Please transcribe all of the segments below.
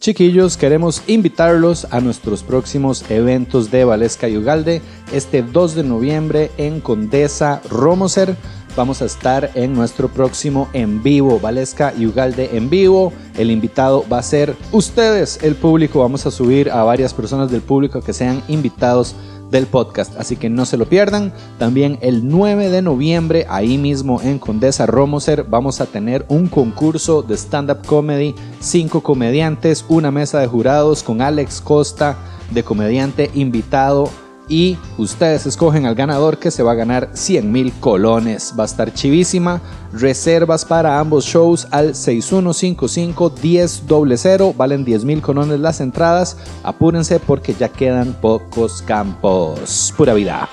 Chiquillos, queremos invitarlos a nuestros próximos eventos de Valesca y Ugalde. Este 2 de noviembre en Condesa Romoser vamos a estar en nuestro próximo en vivo, Valesca y Ugalde en vivo. El invitado va a ser ustedes, el público. Vamos a subir a varias personas del público que sean invitados del podcast, así que no se lo pierdan. También el 9 de noviembre, ahí mismo en Condesa Romoser, vamos a tener un concurso de stand-up comedy, cinco comediantes, una mesa de jurados con Alex Costa de comediante invitado y ustedes escogen al ganador que se va a ganar 100 mil colones. Va a estar chivísima. Reservas para ambos shows al 6155-1000. Valen 10 mil colones las entradas. Apúrense porque ya quedan pocos campos. Pura vida.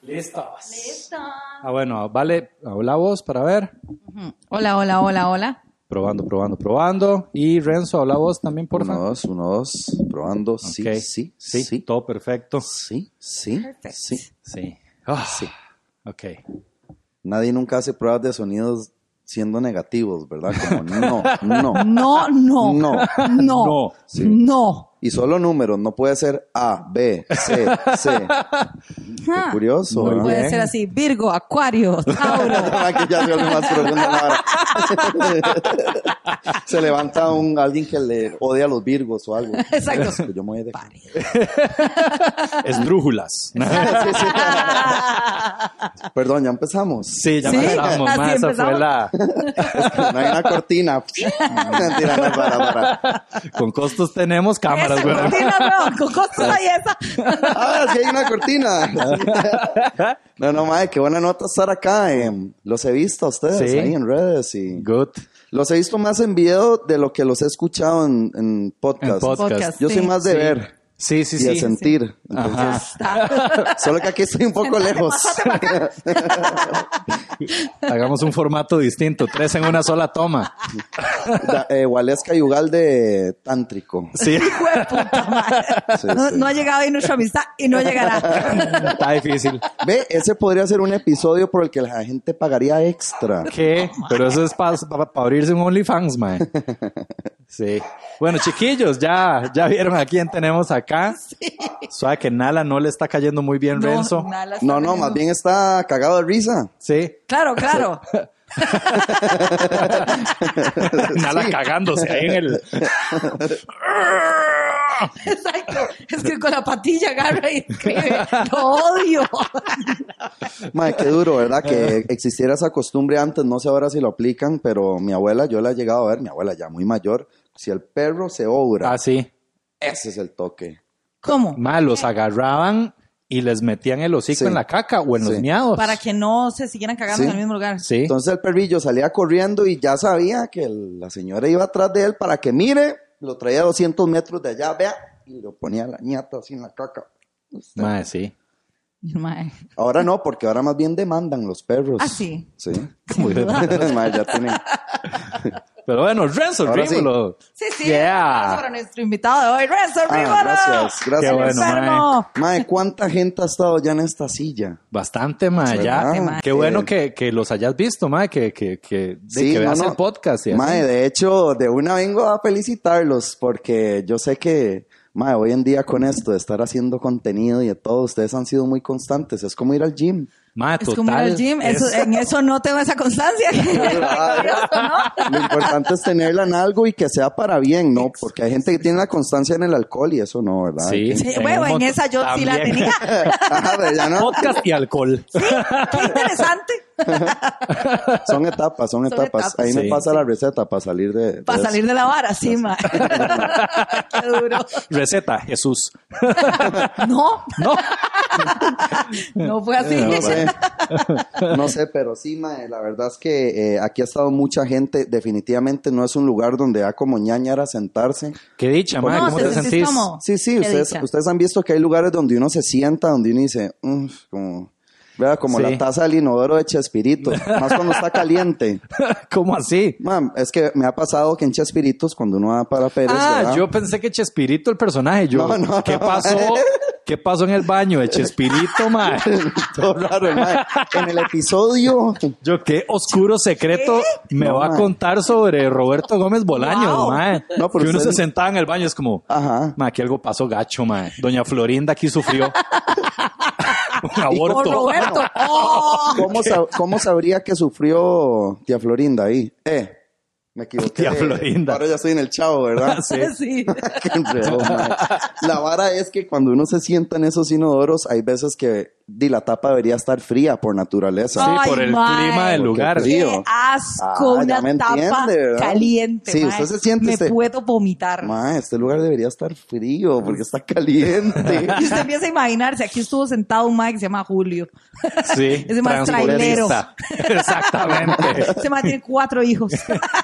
Listos. Listo. Ah, bueno, vale, habla vos para ver. Hola, hola, hola, hola. Probando, probando, probando. Y Renzo, habla vos también, por Uno, favor. dos, uno, dos. Probando. Sí, sí, Sí, sí. todo perfecto. Sí, sí, Perfecto. sí. Sí. Ah, Sí. Ok. Nadie nunca hace pruebas de sonidos siendo negativos, ¿verdad? Como no, no. No, no. No. No. No. Sí. No. Y solo números, no puede ser A, B, C, C. Qué curioso, No ¿verdad? puede ser así. Virgo, Acuario, Tauro. Aquí ya se vuelve más. Se levanta un, alguien que le odia a los virgos o algo. Exacto. Yo me voy de... Esdrújulas. Perdón, ya empezamos. Sí, ya Sí, empezamos. así esa empezamos. fue la... No hay una cortina. Mentira, no, para, para. Con costos tenemos cámaras, Esa güey. cortina, no. Con costos ahí esa. Ah, sí hay una cortina. No, no, madre, qué buena nota estar acá. eh. Los he visto a ustedes Sí. ahí en redes y Good. los he visto más en video de lo que los he escuchado en, en podcast. En podcast. Podcast, Yo soy sí. más de Sí. ver Sí, sí, y sí. sentir. Entonces, Está. solo que aquí estoy un poco lejos. Hagamos un formato distinto. Tres en una sola toma. Da- eh, Waleska y Ugalde tántrico. Sí. No, ha llegado ahí nuestra amistad y no llegará. Está difícil. Ve, ese podría ser un episodio por el que la gente pagaría extra. ¿Qué? Pero eso es para abrirse un OnlyFans, man. Sí. Bueno, chiquillos, ya, ya vieron a quién tenemos acá. Suave que Nala no le está cayendo muy bien, No, Renzo. No, no, más bien está cagado de risa. Sí. Claro, claro. Nala cagándose ahí en el. Exacto. Es que con la patilla agarra y escribe. Lo odio. Madre, qué duro, ¿verdad? Que existiera esa costumbre antes, no sé ahora si lo aplican, pero mi abuela, yo la he llegado a ver, mi abuela ya muy mayor, si el perro se obra, Ah, sí. ese es el toque. ¿Cómo? Mal, los agarraban y les metían el hocico Sí. en la caca o en los miados. Para que no se siguieran cagando Sí. en el mismo lugar. Sí. Entonces el perrillo salía corriendo y ya sabía que el- la señora iba atrás de él para que mire, lo traía a 200 metros de allá, vea, y lo ponía la ñata así en la caca. Mae, sí. Mae. Ahora no, porque ahora más bien demandan los perros. Ah, sí. Sí. Muy bien. Madre, ya tienen. Pero bueno, Renzo, sí. Rímolo. Sí, sí. Yeah. Para nuestro invitado de hoy, Renzo Ah, Rivera. gracias, gracias. Qué bueno. Mae, ¿cuánta gente ha estado ya en esta silla? Bastante, mae, ya. Mae. Qué bueno que, que los hayas visto, mae, que, que, que, de Sí, que veas no. el podcast. y así. Mae, de hecho, de una vengo a felicitarlos porque yo sé que, mae, hoy en día con esto de estar haciendo contenido y de todo, ustedes han sido muy constantes. Es como ir al gym. Es total. como ir al gym. Eso, es- en eso no tengo esa constancia. Curioso, ¿no? Lo importante es tenerla en algo y que sea para bien, ¿no? Porque hay gente que tiene la constancia en el alcohol y eso no, ¿verdad? Sí. Sí, bueno, en esa yo sí la tenía. Ajá, de ya no. Podcast y alcohol. Qué interesante. Son etapas, son, Son etapas. etapas. Ahí Sí. me pasa la receta para salir de. de Para eso. salir de la vara, sí, ma. Qué duro. Receta, Jesús. No, No. no fue así. No sé, no sé, pero sí, mae, la verdad es que eh, aquí ha estado mucha gente. Definitivamente no es un lugar donde da como ñañara sentarse. Qué dicha, mae. No, ¿Cómo te te sentís como- Sí, sí, ustedes, han visto que hay lugares donde uno se sienta, donde uno dice, "Mm", como, ¿verdad? como Sí. la taza del inodoro de Chespirito, más cuando está caliente. ¿Cómo así? Mam, es que me ha pasado que en Chespiritos, cuando uno va para Pérez, Ah, ¿verdad? yo pensé que Chespirito el personaje. Yo, No, no, ¿qué no. pasó? ¿Qué pasó en el baño de Chespirito, mae? Todo raro, mae. En el episodio, Yo, qué oscuro secreto me No, va a contar sobre Roberto Gómez Bolaños, Wow. mae. No, que uno se sentaba en el baño, es como, ajá. mae, aquí algo pasó gacho, mae. Doña Florinda aquí sufrió un aborto. Roberto. ¡Oh! ¿Cómo, sab- cómo sabría que sufrió tía Florinda ahí? Eh, me equivoqué. Tía Florinda. Ahora ya estoy en el chavo, ¿verdad? Sí. Sí. Qué enredo, mae. La vara es que cuando uno se sienta en esos inodoros, hay veces que di, la tapa debería estar fría por naturaleza. Sí, Ay, por el mae. clima del lugar. frío. Qué asco, Ah, una me tapa caliente. Sí, mae. usted se siente, Me puedo vomitar. Ma, este lugar debería estar frío porque está caliente. Y usted empieza a imaginarse, aquí estuvo sentado un mae que se llama Julio. Sí, Ese más transportista. Exactamente. Ese mae tiene cuatro hijos.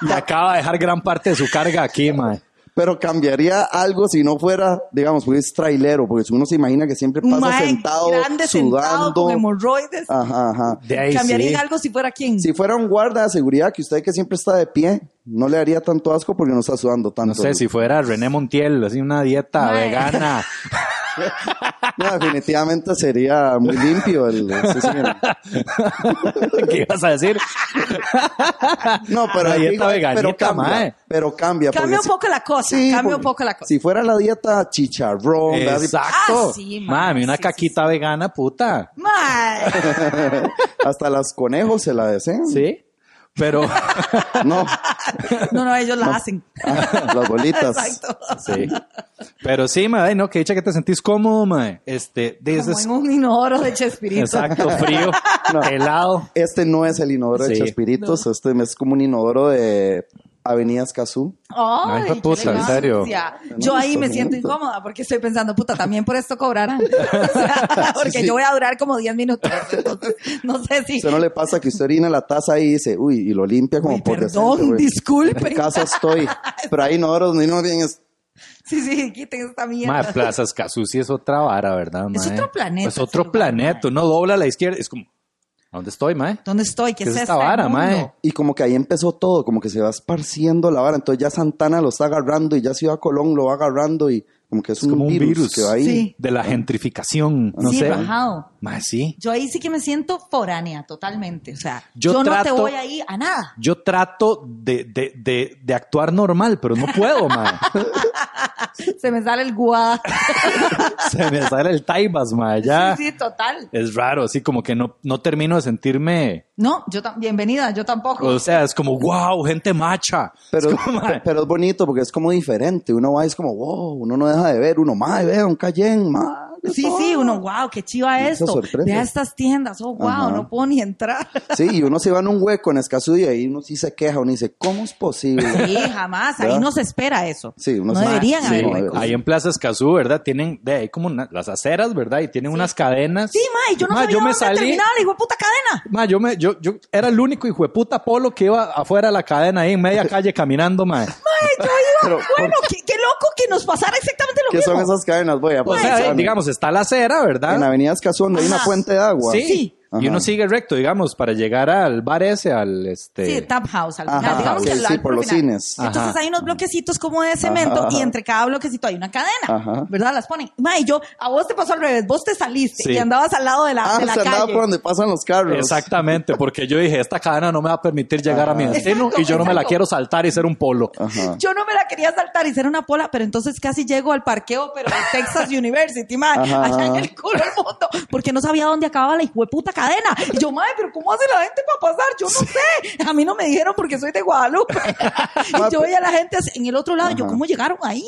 Y acaba de dejar gran parte de su carga aquí, mae. Pero cambiaría algo si no fuera, digamos, porque es trailero, porque si uno se imagina que siempre pasa sentado, grande, sentado, sudando. con hemorroides. Ajá, ajá. De ahí Cambiaría sí. algo si fuera quién. Si fuera un guarda de seguridad que usted que siempre está de pie, no le haría tanto asco porque no está sudando tanto. No sé, si fuera René Montiel, así una dieta Mae. vegana. No, definitivamente sería muy limpio el... sí, señor. ¿Qué ibas a decir? No, pero, La dieta digo, veganita, pero cambia, mae. pero cambia. Cambia un poco la cosa, Sí, cambia un poco la cosa. Si fuera la dieta chicharrón. Exacto. Ah, sí, Mami, una sí, sí, caquita vegana, puta. Mae. hasta las conejos se la desean. Sí. Pero, No, No, no, ellos la hacen. las bolitas. Exacto. sí. Pero sí, mae, no, que dicha que te sentís cómodo, mae. Este, Como dices, en un inodoro de Chespirito. exacto, frío, helado. Este no es el inodoro de. Chespiritos, este es como un inodoro de Avenida Escazú. Ay, Ay, puta, en serio. Yo ahí me siento incómoda porque estoy pensando, puta, también por esto cobrarán. O sea, porque Sí. yo voy a durar como 10 minutos. Entonces, no sé si. ¿Usted no le pasa que usted orina la taza ahí y dice, uy, y lo limpia como Uy, por perdón, decente, güey? disculpen. En casa estoy. Pero hay inodoros donde no bien es... Sí, sí, quiten esta mierda. Mae, Plaza Escazú sí es otra vara, ¿verdad, mae? Es otro planeta Es otro planeta. Uno dobla a la izquierda. Es como, ¿a dónde estoy, mae? ¿Dónde estoy? ¿Qué, ¿Qué es es esta vara, mundo? mae? Y como que ahí empezó todo, como que se va esparciendo la vara. Entonces ya Santana lo está agarrando y ya Ciudad Colón lo va agarrando y como que es, un, como un virus, virus. que va ahí. Sí. De la gentrificación, no sí, sé. bajado. Mae, sí. Yo ahí sí que me siento foránea totalmente. O sea, Yo yo, no te voy a ir a nada. Yo trato de, de, de, de actuar normal, pero no puedo, mae. Se me sale el guá. Se me sale el taibas, mae. Ya Sí, sí, total. es raro, así como que no, no termino de sentirme. No, yo tam- bienvenida, yo tampoco. O sea, es como, wow, gente macha. Pero, Es como, pero es bonito porque es como diferente. Uno va y es como, wow, uno no deja de ver. Uno, madre, vea, un Cayenne, madre. Sí, sí, uno, wow, qué chiva Mucha esto. sorpresa. Vea estas tiendas, oh, wow, Ajá. no puedo ni entrar. Sí, y uno se va en un hueco en Escazú y ahí uno sí se queja. Uno dice, ¿cómo es posible? Sí, jamás, ahí ¿Verdad? no se espera eso. Sí, uno no se- deberían Sí, haber huecos. Ahí en Plaza Escazú, ¿verdad? Tienen, de ahí como una- las aceras, ¿verdad? Y tienen unas cadenas. Sí, ma, y yo no Ma, sabía yo me dónde salí- terminaba la hijo de puta cadena. Ma, yo, me, yo, yo era el único hijo de puta polo que iba afuera de la cadena ahí en media calle caminando, ma. Ay, yo iba, Pero, bueno, qué, qué loco que nos pasara exactamente lo ¿Qué mismo. son esas cadenas? Voy a O sea, digamos, está la acera, ¿verdad? En Avenida Escazú, donde hay una fuente de agua. Sí. Sí. Y uno sigue recto, digamos, para llegar al bar ese, al este. Sí, Tap House al final. Ajá, digamos que sí, al por los final. cines. Entonces Ajá. hay unos bloquecitos como de cemento Ajá, ajá. y entre cada bloquecito hay una cadena. Ajá. ¿Verdad? Las ponen. Ma, y yo, a vos te pasó al revés. Vos te saliste Sí. y andabas al lado de la, Ah, de la se andaba calle. por donde pasan los carros. Exactamente, porque yo dije, esta cadena no me va a permitir llegar a mi destino Exacto, y yo no me la quiero saltar y ser un polo. Ajá. Yo no me la quería saltar y ser una pola, pero entonces casi llego al parqueo, pero de Texas University, ma, allá en el culo del mundo, porque no sabía dónde acababa la hijueputa cadena. Y yo, madre, pero ¿cómo hace la gente para pasar? Yo no sé. A mí no me dijeron porque soy de Guadalupe. y yo veía a la gente en el otro lado yo. ¿cómo llegaron ahí?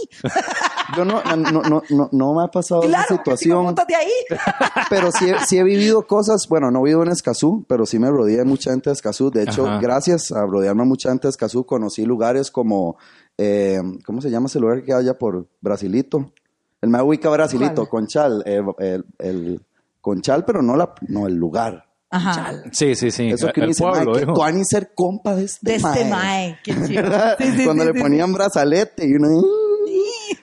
Yo no, no, no, no, no me ha pasado claro, esa situación. de ahí. pero sí, he- sí he vivido cosas, bueno, no vivo en Escazú, pero sí me rodeé de mucha gente de Escazú. De hecho, Ajá. gracias a rodearme a mucha gente de Escazú, conocí lugares como, eh, ¿cómo se llama ese lugar que queda allá por Brasilito? El me ubica Brasilito, ¿Cuál? Conchal, eh, el, el Conchal, pero no, la, no el lugar. Ajá. Sí, sí, sí. Eso que uno el dice, pueblo, mae, que ani ser compa de este De este mae". mae. Qué chido. ¿Verdad? Sí, sí, Cuando sí, le sí, ponían brazalete y uno,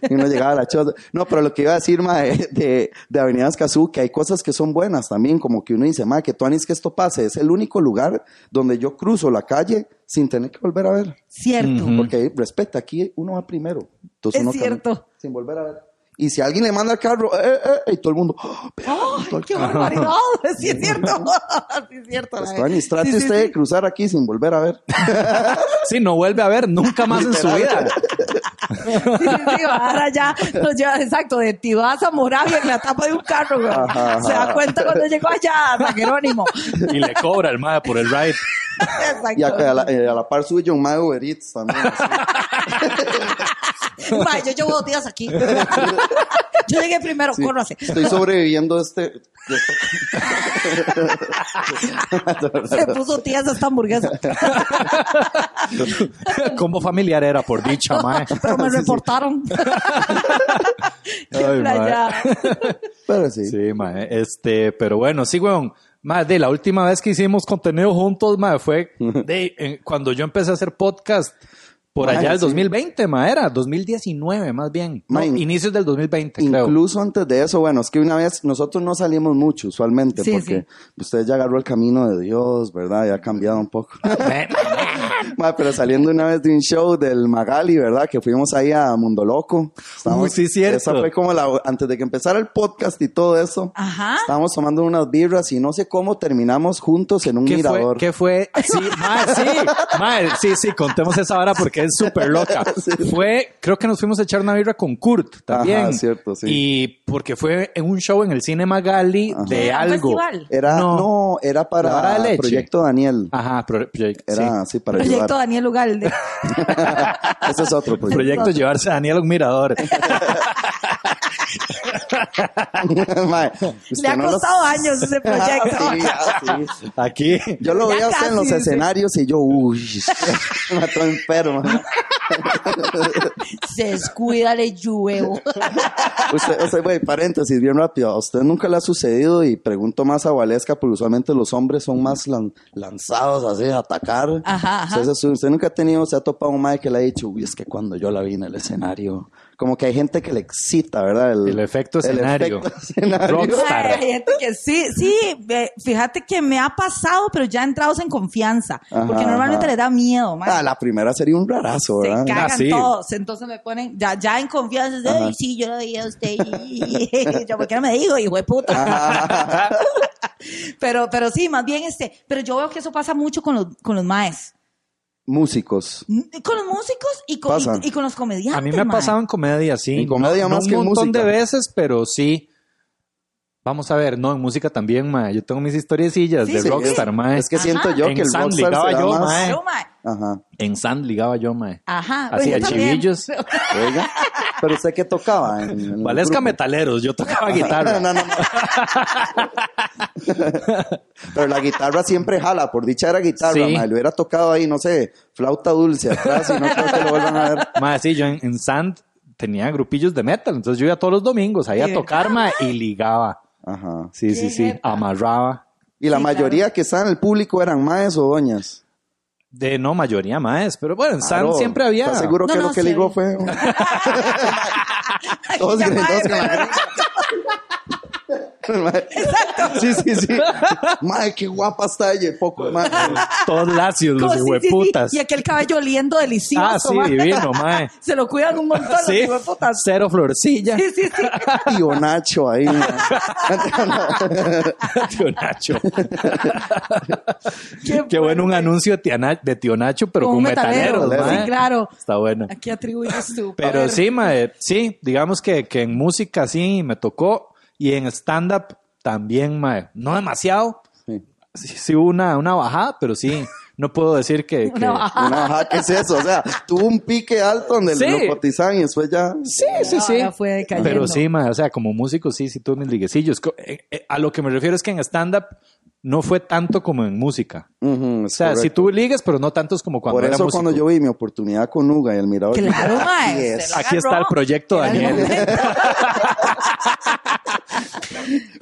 y uno llegaba a la choza. No, pero lo que iba a decir, ma, de, de, Avenida Escazú, que hay cosas que son buenas también, como que uno dice, ma, que tú anís que esto pase. Es el único lugar donde yo cruzo la calle sin tener que volver a ver. Cierto. Porque respeta, aquí uno va primero. Entonces Es uno camina cierto. Sin volver a ver. Y si alguien le manda el carro, eh, eh, y todo el mundo, "Oh, el ¡Qué carro". barbaridad! Sí, es cierto. Sí, es cierto. Pues, la Tuanis, trate Sí, sí, usted de sí. cruzar aquí sin volver a ver. Sí, no vuelve a ver nunca más en su vida. Sí, sí, sí, ahora ya nos lleva, exacto, de Tibás a Moravia en la tapa de un carro, güey. Ajá, ajá. Se da cuenta cuando llegó allá San Jerónimo. Y le cobra el mae por el ride. Exacto. Y a, a la, eh, a la par suyo, un mago Uber Eats también. Ma, yo llevo dos días aquí. Yo llegué primero, Sí. córrase. Estoy sobreviviendo este. este- Se puso tías esta hamburguesa. Como familiar era, por dicha, mae. Pero me reportaron. Qué Ay, playa. Pero sí. Sí, mae. Este, pero bueno, sí, weón. Mae, de la última vez que hicimos contenido juntos, mae, fue de, en- cuando yo empecé a hacer podcast. Por allá el sí. 2020, mae, era 2019 más bien. No, inicios del 2020, creo. Incluso antes de eso, bueno, es que una vez nosotros no salimos mucho usualmente Sí, porque usted ya agarró el camino de Dios, ¿verdad? Ya ha cambiado un poco. Ma, pero saliendo una vez de un show del Magali, ¿verdad? Que fuimos ahí a Mundo Loco. Uy, sí, cierto. Esa fue como la, antes de que empezara el podcast y todo eso. Ajá. Estábamos tomando unas birras y no sé cómo terminamos juntos en un ¿Qué fue? mirador. ¿Qué fue? Sí, mae, sí, sí, sí, contemos esa hora porque es súper loca. Fue, creo que nos fuimos a echar una birra con Kurt también. Ajá, cierto, sí. Y porque fue en un show en el Cine Magali de ¿Era un algo. festival? Era, No. no, era para leche. Proyecto Daniel. Ajá, pro- proyecto. Era así para Proyecto. Daniel Ugalde. Ese es otro proyecto. Proyecto llevarse a Daniel a un mirador. Mae, Le ha no costado años ese proyecto. Sí, ah, sí. Aquí. Yo lo hasta en los escenarios y yo, uy, me todo enfermo. Se descuida, le lluevo. Usted, usted, güey, paréntesis, bien rápido. A usted nunca le ha sucedido y pregunto más a Valesca, porque usualmente los hombres son más lan- lanzados así a atacar. Ajá, ajá. Entonces, usted nunca ha tenido, se ha topado un mae que le ha dicho, uy, es que cuando yo la vi en el escenario, como que hay gente que le excita, ¿verdad? El efecto escenario. efecto escenario. Rockstar. Ay, hay gente que sí, sí, fíjate que me ha pasado, pero ya entrados en confianza. Ajá, porque normalmente ajá. le da miedo, man. Ah, la primera sería un rarazo, se ¿verdad? cagan Ah, sí. todos. Entonces me ponen, ya, ya en confianza, ay, sí, yo lo vi a usted. yo, ¿por qué no me digo, hijo de puta? Pero, pero sí, más bien este, pero yo veo que eso pasa mucho con los, con los maes. Músicos. Con los músicos y con, y, y con los comediantes. A mí me ha mae. pasado en comedia, sí. En comedia No- más no que en un montón música. de veces, pero sí. Vamos a ver, no, en música también, mae. Yo tengo mis historiecillas Sí, de sí. rockstar, mae. Es que siento yo En que el San rockstar ligaba se da yo, más... mae. Yo, mae. Ajá. En Sand ligaba yo, mae. Ajá. Hacía yo también. chivillos. Oiga. Pero usted qué tocaba en, en Valesca metaleros, yo tocaba guitarra. No, no, no. Pero la guitarra siempre jala, por dicha era guitarra, Sí. mae. Le hubiera tocado ahí, no sé, flauta dulce atrás y no creo que lo vuelvan a ver. Mae, sí, yo en, en Sand tenía grupillos de metal, entonces yo iba todos los domingos ahí a tocar, mae, y ligaba. Ajá. Sí, sí, Qué sí, jeta. amarraba. Y la Sí, mayoría que está en el público eran maes o doñas. De no mayoría maes, pero bueno, en Claro. siempre había. ¿Estás seguro No, que no, lo que sí ligó fue? todos gringos mae, con la gringa. Exacto. Sí, sí, sí. Mae, qué guapa está ella, poco, mae. Todos lacios, los Como, sí, sí. Y aquel cabello oliendo delicioso. Ah, sí, divino, mae. Se lo cuidan un montón los Sí, hijueputas. cero florcilla. Sí, sí, sí. Tío Nacho ahí. Tío Nacho. Qué, Qué bueno un anuncio de, Na- de Tío Nacho, pero Con con, metalero, metaleros, sí, claro. Está bueno. Aquí atribuyes tú. Pero sí, mae, sí, digamos que, que en música sí me tocó y en stand-up también, mae. No demasiado. Sí. Sí, sí hubo una, una bajada, pero sí, no puedo decir que... que- Una bajada. Una bajada, ¿qué es eso? O sea, tuvo un pique alto donde Sí. lo cotizaban y después ya. Sí, sí, No, sí. ya fue. Pero sí, mae, o sea, como músico sí, sí tuve mis liguecillos. Eh, eh, A lo que me refiero es que en stand-up no fue tanto como en música. O sea, sí correcto. tuve ligues, pero no tantos como cuando Por era eso músico. cuando yo vi mi oportunidad con Uga y el mirador. Claro, dije, mae. "Aquí se es". lo Aquí está el agarró.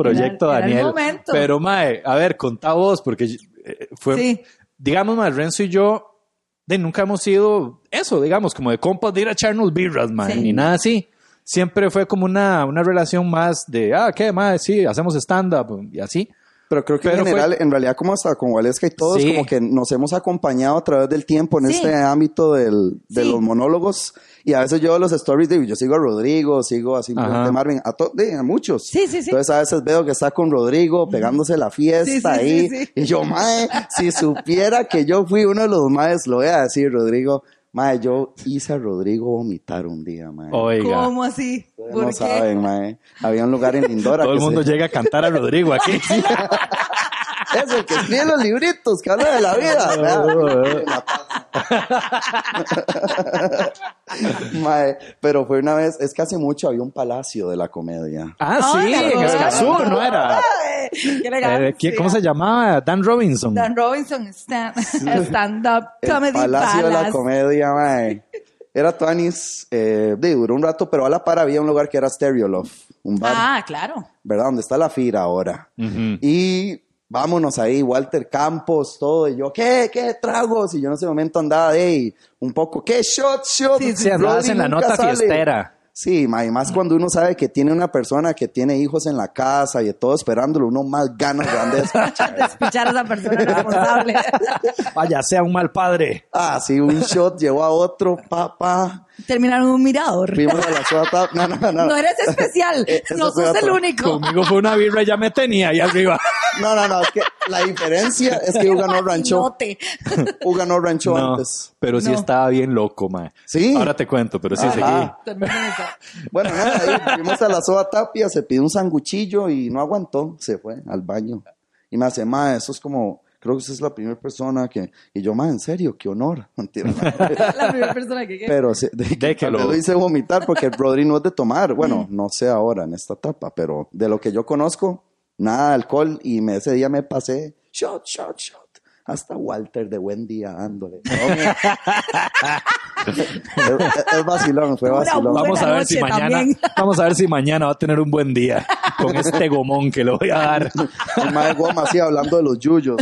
proyecto Era Daniel. Era el. Pero, Mae, a ver, contá vos, porque eh, fue. Sí. Digamos, Mae, Renzo y yo, de nunca hemos sido eso, digamos, como de compas de ir a echarnos birras, Mae, Sí. ni nada así. Siempre fue como una, una relación más de, ah, ¿qué, Mae? Sí, hacemos stand-up y así. Pero creo que Pero en fue- general, en realidad, como hasta con Valesca y todos, Sí. como que nos hemos acompañado a través del tiempo en Sí. este ámbito del, de Sí. los monólogos. Y a veces yo los stories digo, yo sigo a Rodrigo, sigo a simplemente Ajá. Marvin, a, to- de- a muchos. Sí, sí, sí. Entonces a veces veo que está con Rodrigo pegándose la fiesta ahí. Y yo, mae, si supiera que yo fui uno de los maes, lo voy a decir, Rodrigo. Mae, yo hice a Rodrigo vomitar un día, mae. Oiga. ¿Cómo así? Ustedes ¿Por no qué? saben, mae. Había un lugar en Lindora. Todo el mundo se- llega a cantar a Rodrigo aquí. Es el que escribe los libritos que habla de la vida. pero fue una vez, es que hace mucho había un palacio de la comedia. Ah, sí, Ay, en Escazú, ¿no era? Ay, qué Eh, elegancia. ¿quién- ¿Cómo se llamaba? Dan Robinson. Dan Robinson, stand, stand-up El comedy palacio de la comedia, mae. Era Tuanis, eh, de, duró un rato, pero a la par había un lugar que era Stereo Love, un bar, Ah, claro. ¿verdad? Donde está la fira ahora. Y vámonos ahí, Walter Campos, todo. Y yo, ¿qué? ¿Qué tragos? Y yo en ese momento andaba de ahí, un poco, ¿qué? Shot, shot. Sí, Sí, andabas en la nota sale. fiestera. Sí, ma, y más cuando uno sabe que tiene una persona que tiene hijos en la casa y todo esperándolo, uno más ganas de. Despichar a esa persona responsable. Vaya, sea un mal padre. Ah, sí, un shot llevó a otro, papá. Terminaron en un mirador. Fuimos a la suata. No, no, no. No eres especial. Eh, no sos el único. Conmigo fue una birra, ya me tenía ahí arriba. No, no, no, es que la diferencia es que Hugo no ranchó. Hugo no ranchó No, antes. pero sí No. estaba bien loco, mae. Sí. Ahora te cuento, pero sí Ajá. seguí. Bueno, nada, ahí fuimos a la soda tapia, se pidió un sanguchillo y no aguantó, se fue al baño. Y me hace, ma, eso es como, creo que usted es la primera persona que... Y yo, ma, en serio, qué honor. Mentira. La primera persona que... Pero sí, de, De que lo hice vomitar porque el Rodri no es de tomar. Bueno, Mm. no sé ahora en esta etapa, pero de lo que yo conozco, nada de alcohol y me, ese día me pasé shot, shot, shot. Hasta Walter de buen día dándole. Es, es vacilón, fue vacilón. Vamos a ver si mañana, también. vamos a ver si mañana va a tener un buen día con este gomón que le voy a dar. El mae Goma así hablando de los yuyos.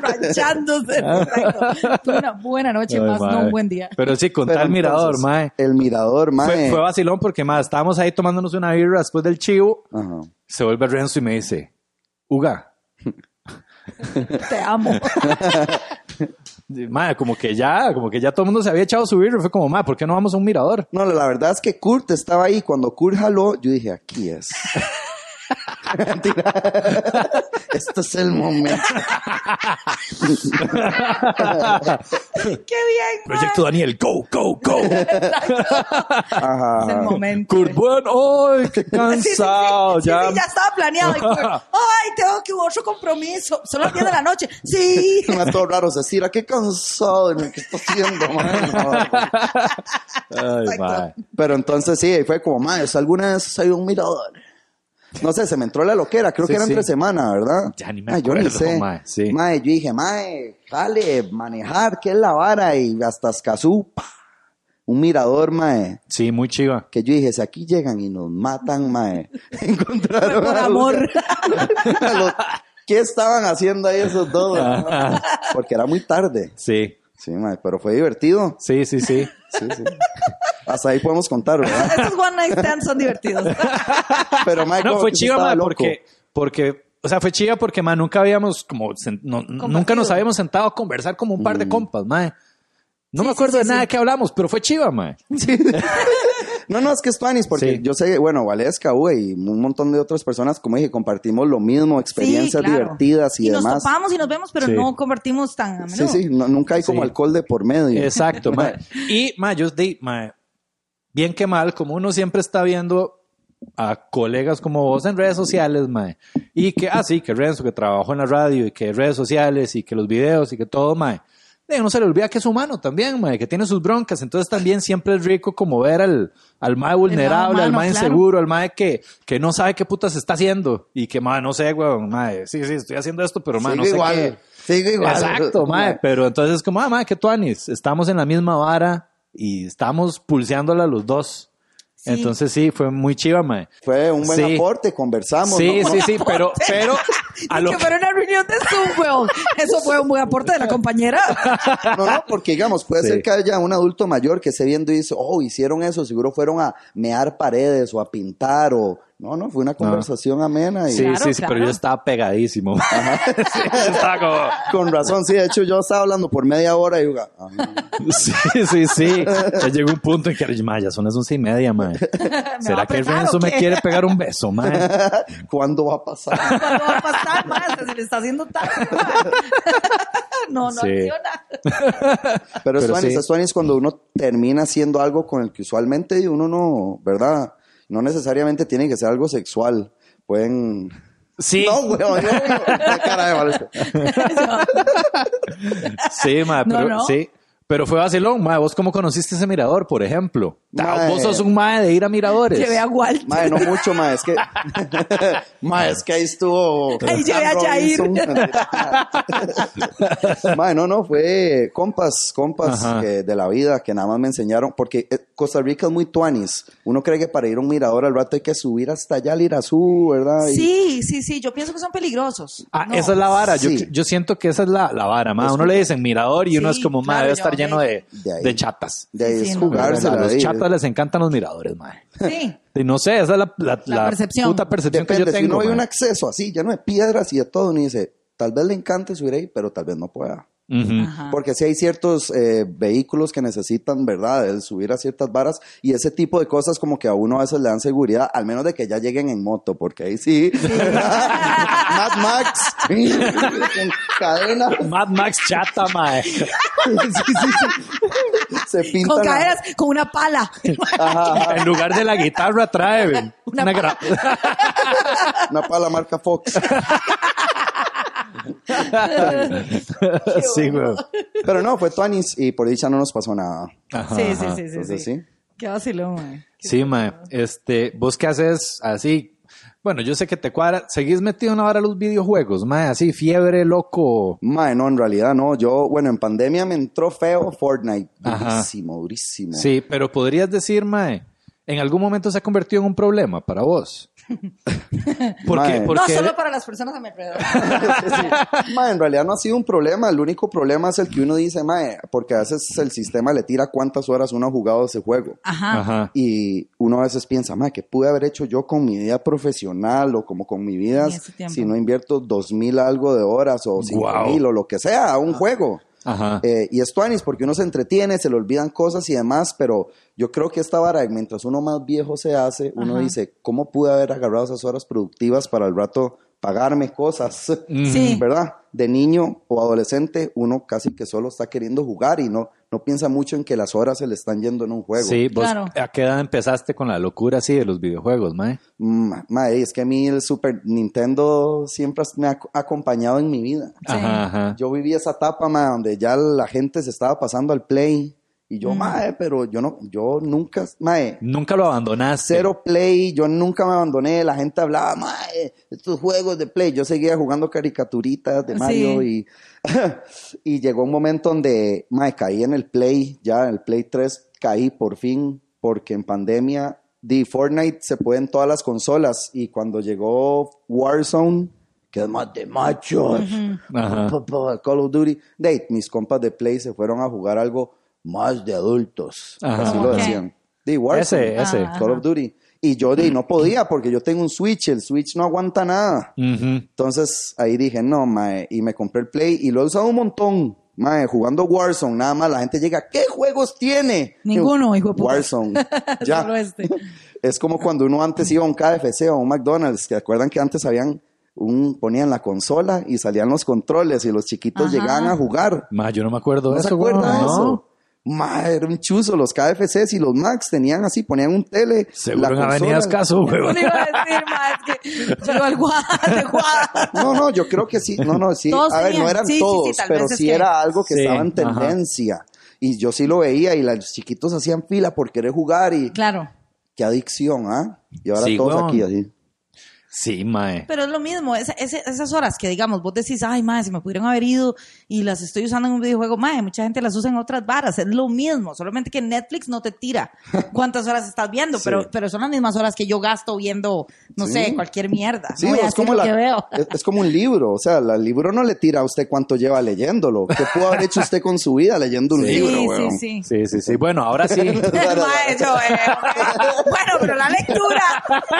Ranchándose. Perfecto. Tuve una buena noche, Ay, más no un buen día. Pero sí, con Pero tal mirador, mae. El mirador, mae. Fue, fue vacilón porque, mae, estábamos ahí tomándonos una birra después del chivo. Ajá. Se vuelve Renzo y me dice, Uga, Te amo. mae, como que ya, como que ya todo el mundo se había echado su birra. Fue como, mae, ¿por qué no vamos a un mirador? No, la verdad es que Kurt estaba ahí. Cuando Kurt jaló, yo dije, aquí es. Mentira. este es el momento. Qué bien. Proyecto Daniel, go, go, go. Ajá. Es el momento. Kurt, bueno, ay, qué Sí, sí, sí. cansado. Sí, ya. sí, ya estaba planeado. Y Ay, tengo que otro compromiso. Son las 10 de la noche. Sí. Suena todo raro, estira, qué cansado, de ¿qué está haciendo, man? No. Ay. Pero entonces sí, ahí fue como, ¿usted ¿alguna vez a un mirador? No sé, se me entró la loquera, creo Sí, que era sí. entre semana, ¿verdad? Ya ni me Mae, yo ni acuerdo, sé. mae, sí. Mae, yo dije, mae, jale, manejar, ¿qué es la vara? Y hasta Escazú, pa, un mirador, mae. Sí, muy chiva. Que yo dije, si aquí llegan y nos matan, mae, encontraron Por a los- amor. a los- ¿Qué estaban haciendo ahí esos dos? Porque era muy tarde. Sí, Sí, mae, pero fue divertido. sí, sí, sí. Sí, sí. Hasta ahí podemos contar, ¿verdad? Estos one night stands son divertidos. Pero, mae, No, fue chiva, loco. porque, porque, o sea, fue chiva porque, mae, nunca habíamos como, no- nunca nos habíamos sentado a conversar como un par de compas, mae. No Sí, me sí, acuerdo sí, de nada sí. de qué hablamos, pero fue chiva, mae. No, no, es que es Tuanis, porque Sí. yo sé, bueno, Valesca, Uwe, y un montón de otras personas, como dije, compartimos lo mismo, experiencias Sí, claro. divertidas y, y nos demás. topamos y nos vemos, pero Sí. no compartimos tan a Sí, menudo. sí, no- nunca hay como Sí. alcohol de por medio. Exacto, mae. Y, mae, yo di, mae, bien que mal, como uno siempre está viendo a colegas como vos en redes sociales, mae, y que, ah, sí, que Renzo, que trabajó en la radio, y que redes sociales, y que los videos, y que todo, mae, uno se le olvida que es humano también, mae, que tiene sus broncas, entonces también siempre es rico como ver al, al mae vulnerable, al mae claro. inseguro, al mae que, que no sabe qué putas está haciendo, y que, mae, no sé, weón, mae, sí, sí, estoy haciendo esto, pero, mae, no sé igual, qué. sigue igual. Exacto, mae. Pero entonces, como, ah, mae, que tú, Anis, estamos en la misma vara y estamos pulseándola los dos. Sí. Entonces, sí, fue muy chiva, mae. Fue un buen Sí. aporte, conversamos. Sí, ¿no? sí, sí, pero, pero, a lo que fuera una reunión de Zoom, weón. Eso fue un buen aporte de la compañera. No, no, porque digamos, puede Sí. ser que haya un adulto mayor que esté viendo y dice, oh, hicieron eso, seguro fueron a mear paredes o a pintar o No, no, fue una conversación amena y Sí, Claro, sí, sí, pero yo estaba pegadísimo. Sí, estaba como... con razón, sí, de hecho yo estaba hablando por media hora y yo, ah, Sí, sí, sí. Ya llegó un punto en que, ma, ya son las once y media, ma. ¿Será que apretar Renzo me quiere pegar un beso, ma? ¿cuándo va a pasar? ¿Cuándo va a pasar, ma? Se le está haciendo tarde, ma. No, no Sí. acciona. Pero, Pero sí. es cuando uno termina haciendo algo con el que usualmente uno no, ¿verdad? No necesariamente tiene que ser algo sexual. Pueden... Sí. No, weón, no, la cara de Valesca. Sí, ma, No, pero no. sí. Pero fue vacilón, ma. ¿Vos cómo conociste ese mirador, por ejemplo? Ma, Vos sos un ma de ir a miradores. Llevé a Walter. Mae, no mucho, mae, es que... mae, es que ahí estuvo... Ahí llevé a Jair. Mae, no, no, fue compas, compas que- de la vida que nada más me enseñaron, porque eh, Costa Rica es muy tuanis. Uno cree que para ir a un mirador al rato hay que subir hasta allá al Irazú, ¿verdad? Y- Sí, sí, sí. Yo pienso que son peligrosos. Ah, No. esa es la vara. Yo, Sí. yo siento que esa es la, la vara, ma. Es Uno le dicen mirador y uno es como, ma, claro, debe estar lleno de, De ahí. de chatas. De ahí Sí, es jugársela. Chatas les encantan los miradores, ma. Sí. Y no sé, esa es la, la, La la percepción. puta percepción que yo si tengo. uno ve ma. un acceso así, lleno de piedras y de todo, uno dice, tal vez le encante subir ahí, pero tal vez no pueda. Porque si hay ciertos eh, vehículos que necesitan, ¿verdad? El subir a ciertas varas y ese tipo de cosas como que a uno a veces le dan seguridad, al menos de que ya lleguen en moto, porque ahí sí. Mad Max. en cadena. Mad Max chata, ma. Sí, sí, sí. Se pintan. Con la- caderas, con una pala. Ajá, ajá. En lugar de la guitarra trae ven, Una una, gra- Una pala marca Fox. sí, güey. Pero no, fue Tuanis y por dicha no nos pasó nada. Ajá, Sí, sí, ajá. sí, sí, Entonces sí. sí. Qué vacilón, mae. Sí, ma. Este, vos qué haces así. Bueno, yo sé que te cuadra. ¿Seguís metido en ahora los videojuegos, ma? Así, fiebre, loco. Mae, no, en realidad no. Yo, bueno, en pandemia me entró feo Fortnite. Ajá. Durísimo, durísimo. Sí, pero podrías decir, ma, ¿en algún momento se ha convertido en un problema para vos? No, solo para las personas a mi alrededor. Sí. Mae, en realidad no ha sido un problema. El único problema es el que uno dice, mae, porque a veces el sistema le tira cuántas horas uno ha jugado ese juego. Ajá. Ajá. Y uno a veces piensa, mae, ¿qué pude haber hecho yo con mi vida profesional o como con mi vida si no invierto dos mil algo de horas o cinco mil o lo que sea a un juego? Ajá. Eh, y es tuanis porque uno se entretiene, se le olvidan cosas y demás, pero yo creo que esta vara, mientras uno más viejo se hace, uno Ajá. dice, ¿cómo pude haber agarrado esas horas productivas para el rato pagarme cosas? Sí. ¿Verdad? De niño o adolescente, uno casi que solo está queriendo jugar y no, no piensa mucho en que las horas se le están yendo en un juego. Sí, vos, Claro. ¿a qué edad empezaste con la locura así de los videojuegos, ma? Mm, Mae, es que a mí el Super Nintendo siempre me ha ac- acompañado en mi vida. Ajá, ajá. Yo viví esa etapa, mae, donde ya la gente se estaba pasando al play. Y Mm. yo, mae, pero yo no, yo nunca, mae, Nunca lo abandonaste. cero play, yo nunca me abandoné, la gente hablaba, mae, estos juegos de play, yo seguía jugando caricaturitas de Mario y, y llegó un momento donde, mae, caí en el play, ya en el play 3 caí por fin, porque en pandemia, de Fortnite se puede en todas las consolas y cuando llegó Warzone, que es más de machos, Ajá. Call of Duty, de mis compas de play se fueron a jugar algo más de adultos, Ajá. así lo decían. De Warzone. Ese, ese. Call of Duty. Y yo de, no podía porque yo tengo un Switch, el Switch no aguanta nada. Entonces ahí dije, no, mae, y me compré el Play y lo he usado un montón, mae, jugando Warzone, nada más la gente llega, ¿qué juegos tiene? Ninguno, hijo de puta. Warzone, ya. Solo este. Es como cuando uno antes iba a un KFC o a un McDonald's, que acuerdan que antes habían un, ponían la consola y salían los controles y los chiquitos Ajá. llegaban a jugar. Ma, yo no me acuerdo ¿No de se eso, acuerdan güey. de No. Eso? Ma, era un chuzo, los KFCs y los Max tenían así, ponían un tele. Seguro la en Avenida consola. Escaso, güey. Eso le iba a decir, que. No, no, yo creo que sí. No, no, sí. Todos a ver, no eran Sí, sí, sí, todos, pero sí que- era algo que Sí, estaba en ajá. tendencia. Y yo sí lo veía y los chiquitos hacían fila por querer jugar y Claro. qué adicción, ¿ah? Y ahora Sí, todos weón. aquí así. Sí, mae. Pero es lo mismo, esas horas que digamos, vos decís, ay, madre, si me pudieron haber ido y las estoy usando en un videojuego, madre, mucha gente las usa en otras varas, es lo mismo, solamente que Netflix no te tira cuántas horas estás viendo, Sí. pero, pero son las mismas horas que yo gasto viendo, no Sí. sé, cualquier mierda. Sí, no es como, lo la- que veo. es, es como un libro, o sea, el libro no le tira a usted cuánto lleva leyéndolo. ¿Qué pudo haber hecho usted con su vida leyendo un libro, sí, weón? sí, sí. Sí, sí, sí. Bueno, ahora sí. Mae, yo, eh, bueno, pero la lectura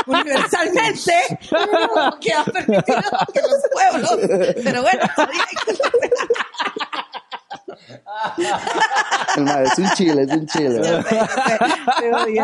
universalmente que ha permitido que los pueblos, pero bueno, es un chile, es un chile. Sé, sé, estoy.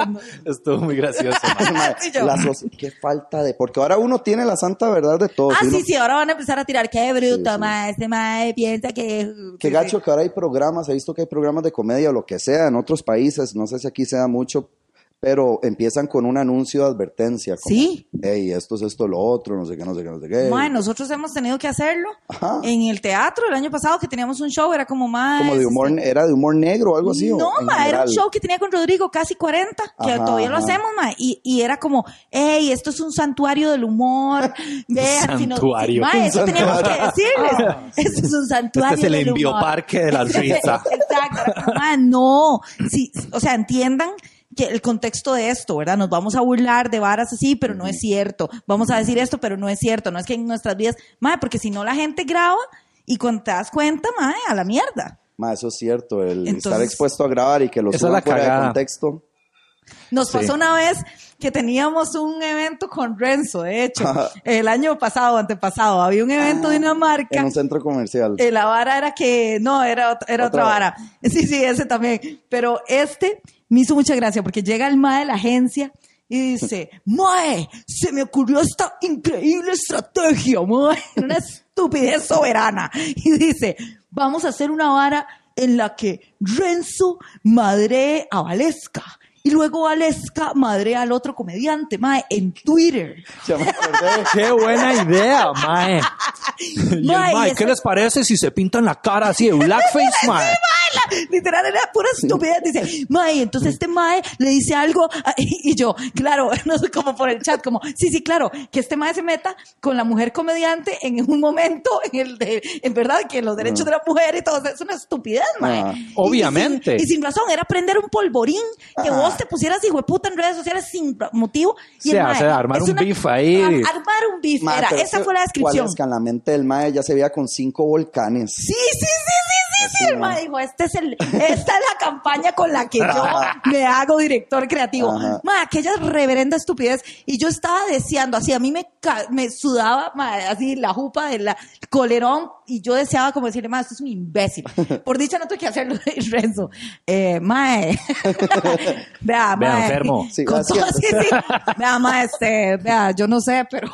Estuvo muy gracioso. la qué falta de... Porque ahora uno tiene la santa verdad de todo. Ah, uno- sí, sí, ahora van a empezar a tirar. Qué bruto, Sí, sí. Este mae piensa que. Qué gacho que ahora hay programas, he visto que hay programas de comedia o lo que sea en otros países, no sé si aquí se da mucho, pero empiezan con un anuncio de advertencia. Como, Sí. Hey, esto es esto, lo otro, no sé qué, no sé qué, no sé qué. Mae, nosotros hemos tenido que hacerlo Ajá. en el teatro el año pasado que teníamos un show, era como más. Como de humor, era de humor negro o algo así. No, en ma, era un show que tenía con Rodrigo, casi 40, que Ajá, todavía lo hacemos, ma, y, y era como, hey, esto es un santuario del humor, vean, Santuario. ma, Un eso teníamos que decirles, esto es un santuario Este es el del humor. envioparque de la risa. Exacto, ma, no, sí, o sea, entiendan el contexto de esto, ¿verdad? Nos vamos a burlar de varas así, pero no es cierto. Vamos a decir esto, pero no es cierto. No es que en nuestras vidas, ma, porque si no la gente graba y cuando te das cuenta, ma, a la mierda. Ma, eso es cierto, el Entonces- estar expuesto a grabar y que lo Esa es suban la fuera de cagada. contexto. Nos Sí. pasó una vez que teníamos un evento con Renzo, de hecho, Ajá. el año pasado, antepasado, había un evento de una marca. En un centro comercial. Eh, la vara era que, no, era, era otra, Otra vara. Sí, sí, ese también. Pero este me hizo mucha gracia porque llega el MAE de la agencia y dice, MAE, se me ocurrió esta increíble estrategia, MAE, una estupidez soberana. Y dice, vamos a hacer una vara en la que Renzo madre a Valesca. Y luego Valesca madre al otro comediante, mae, en Twitter. Ya me acordé. Qué buena idea, mae. Y el Mae, ¿qué ese- les parece si se pintan la cara así de blackface, mae? Mae, la- literal era pura estupidez. Dice, Mae, entonces este Mae le dice algo a- y, yo, claro, no sé, como por el chat, como, sí, sí, claro, que este Mae se meta con la mujer comediante en un momento en el de, en verdad, que los derechos de la mujer y todo, eso es una estupidez, Mae. Ah. Y- y sin- Obviamente. Y sin, razón, era prender un polvorín que Ah. vos te pusieras hijo de puta en redes sociales sin motivo. Y Sí, el mae, hace armar es un beef ahí. Ar- armar un beef, Ma, era, esa fue la descripción. ¿cuál es que en la mente del mae ya se veía con cinco volcanes? Sí, sí, sí, sí, sí, sí. Así, El mae dijo, este es el, esta es la campaña con la que yo me hago director creativo. Ajá. Ma, aquella reverenda estupidez. Y yo estaba deseando, así a mí me, sudaba, ma, así la jupa del colerón. Y yo deseaba como decirle, ma, esto es un imbécil. Por dicha no tuve que hacerlo de Renzo. Eh, mae. vea, Vea, mae. enfermo. Sí, Con va todo, haciendo. sí, sí. Vea, mae, este, vea, yo no sé, pero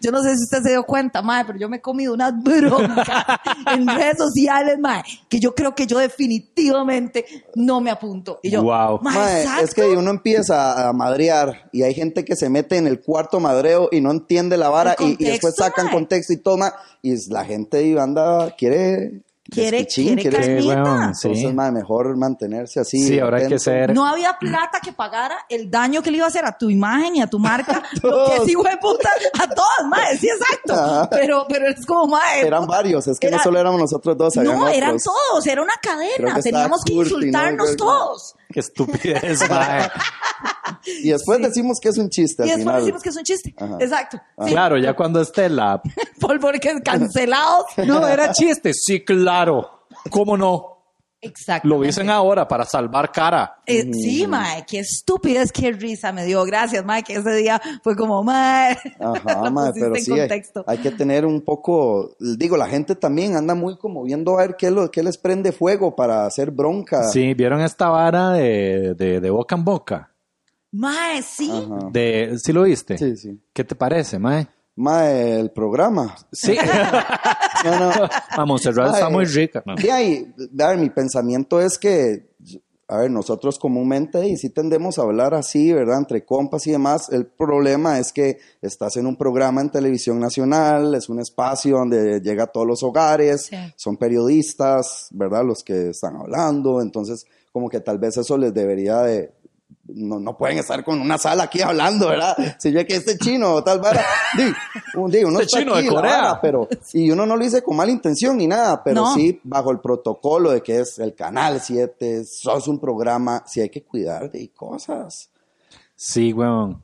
yo no sé si usted se dio cuenta, mae, pero yo me he comido unas broncas en redes sociales, mae, que yo creo que yo definitivamente no me apunto. Y yo, Wow. mae, es que uno empieza a madrear y hay gente que se mete en el cuarto madreo y no entiende la vara y, y después sacan mae. contexto y toma y es- la gente ahí anda, quiere Quiere, quiere carnita. weón, sí. Entonces, mae, mejor mantenerse así. Sí, ahora hay que ser. No había plata que pagara el daño que le iba a hacer a tu imagen y a tu marca. lo que hijo de puta a todos, mae, sí, exacto. Ajá. Pero, pero es como, mae. Eran varios, es que era- no solo éramos nosotros dos, No, eran otros. todos, era una cadena. que Teníamos que Curti, ¿no? insultarnos todos. Qué estupidez, mae. Y después decimos que es un chiste Y al después final. decimos que es un chiste. Ajá. Exacto. Sí. Claro, ya cuando esté la... Polvorques cancelados. No, era chiste. Sí, claro. ¿Cómo no? Exacto. Lo dicen ahora para salvar cara. Eh, sí, mae, qué estupidez, qué risa me dio. Gracias, mae, que ese día fue como, mae. Ajá, mae, pusiste pero en sí, hay, contexto. hay que tener un poco, digo, la gente también anda muy como viendo a ver qué, lo, qué les prende fuego para hacer bronca. Sí, ¿vieron esta vara de, de, de boca en boca? Mae, sí. Ajá. De, ¿Sí lo viste? Sí, sí. ¿Qué te parece, mae? Mae, el programa. Sí. No, no. A Montserrat está muy rica. De ahí, a ver, mi pensamiento es que, a ver, nosotros comúnmente y sí tendemos a hablar así, ¿verdad? Entre compas y demás. El problema es que estás en un programa en televisión nacional, es un espacio donde llega a todos los hogares, Sí. son periodistas, ¿verdad? Los que están hablando, entonces como que tal vez eso les debería de, no, no pueden estar con una sala aquí hablando, ¿verdad? Si yo que este chino o tal vara, di, un, di, uno Este está chino de aquí, Corea. vara, pero, y uno no lo dice con mala intención ni nada, pero No. sí bajo el protocolo de que es el Canal 7, sos un programa, sí hay que cuidar de cosas. Sí, weón.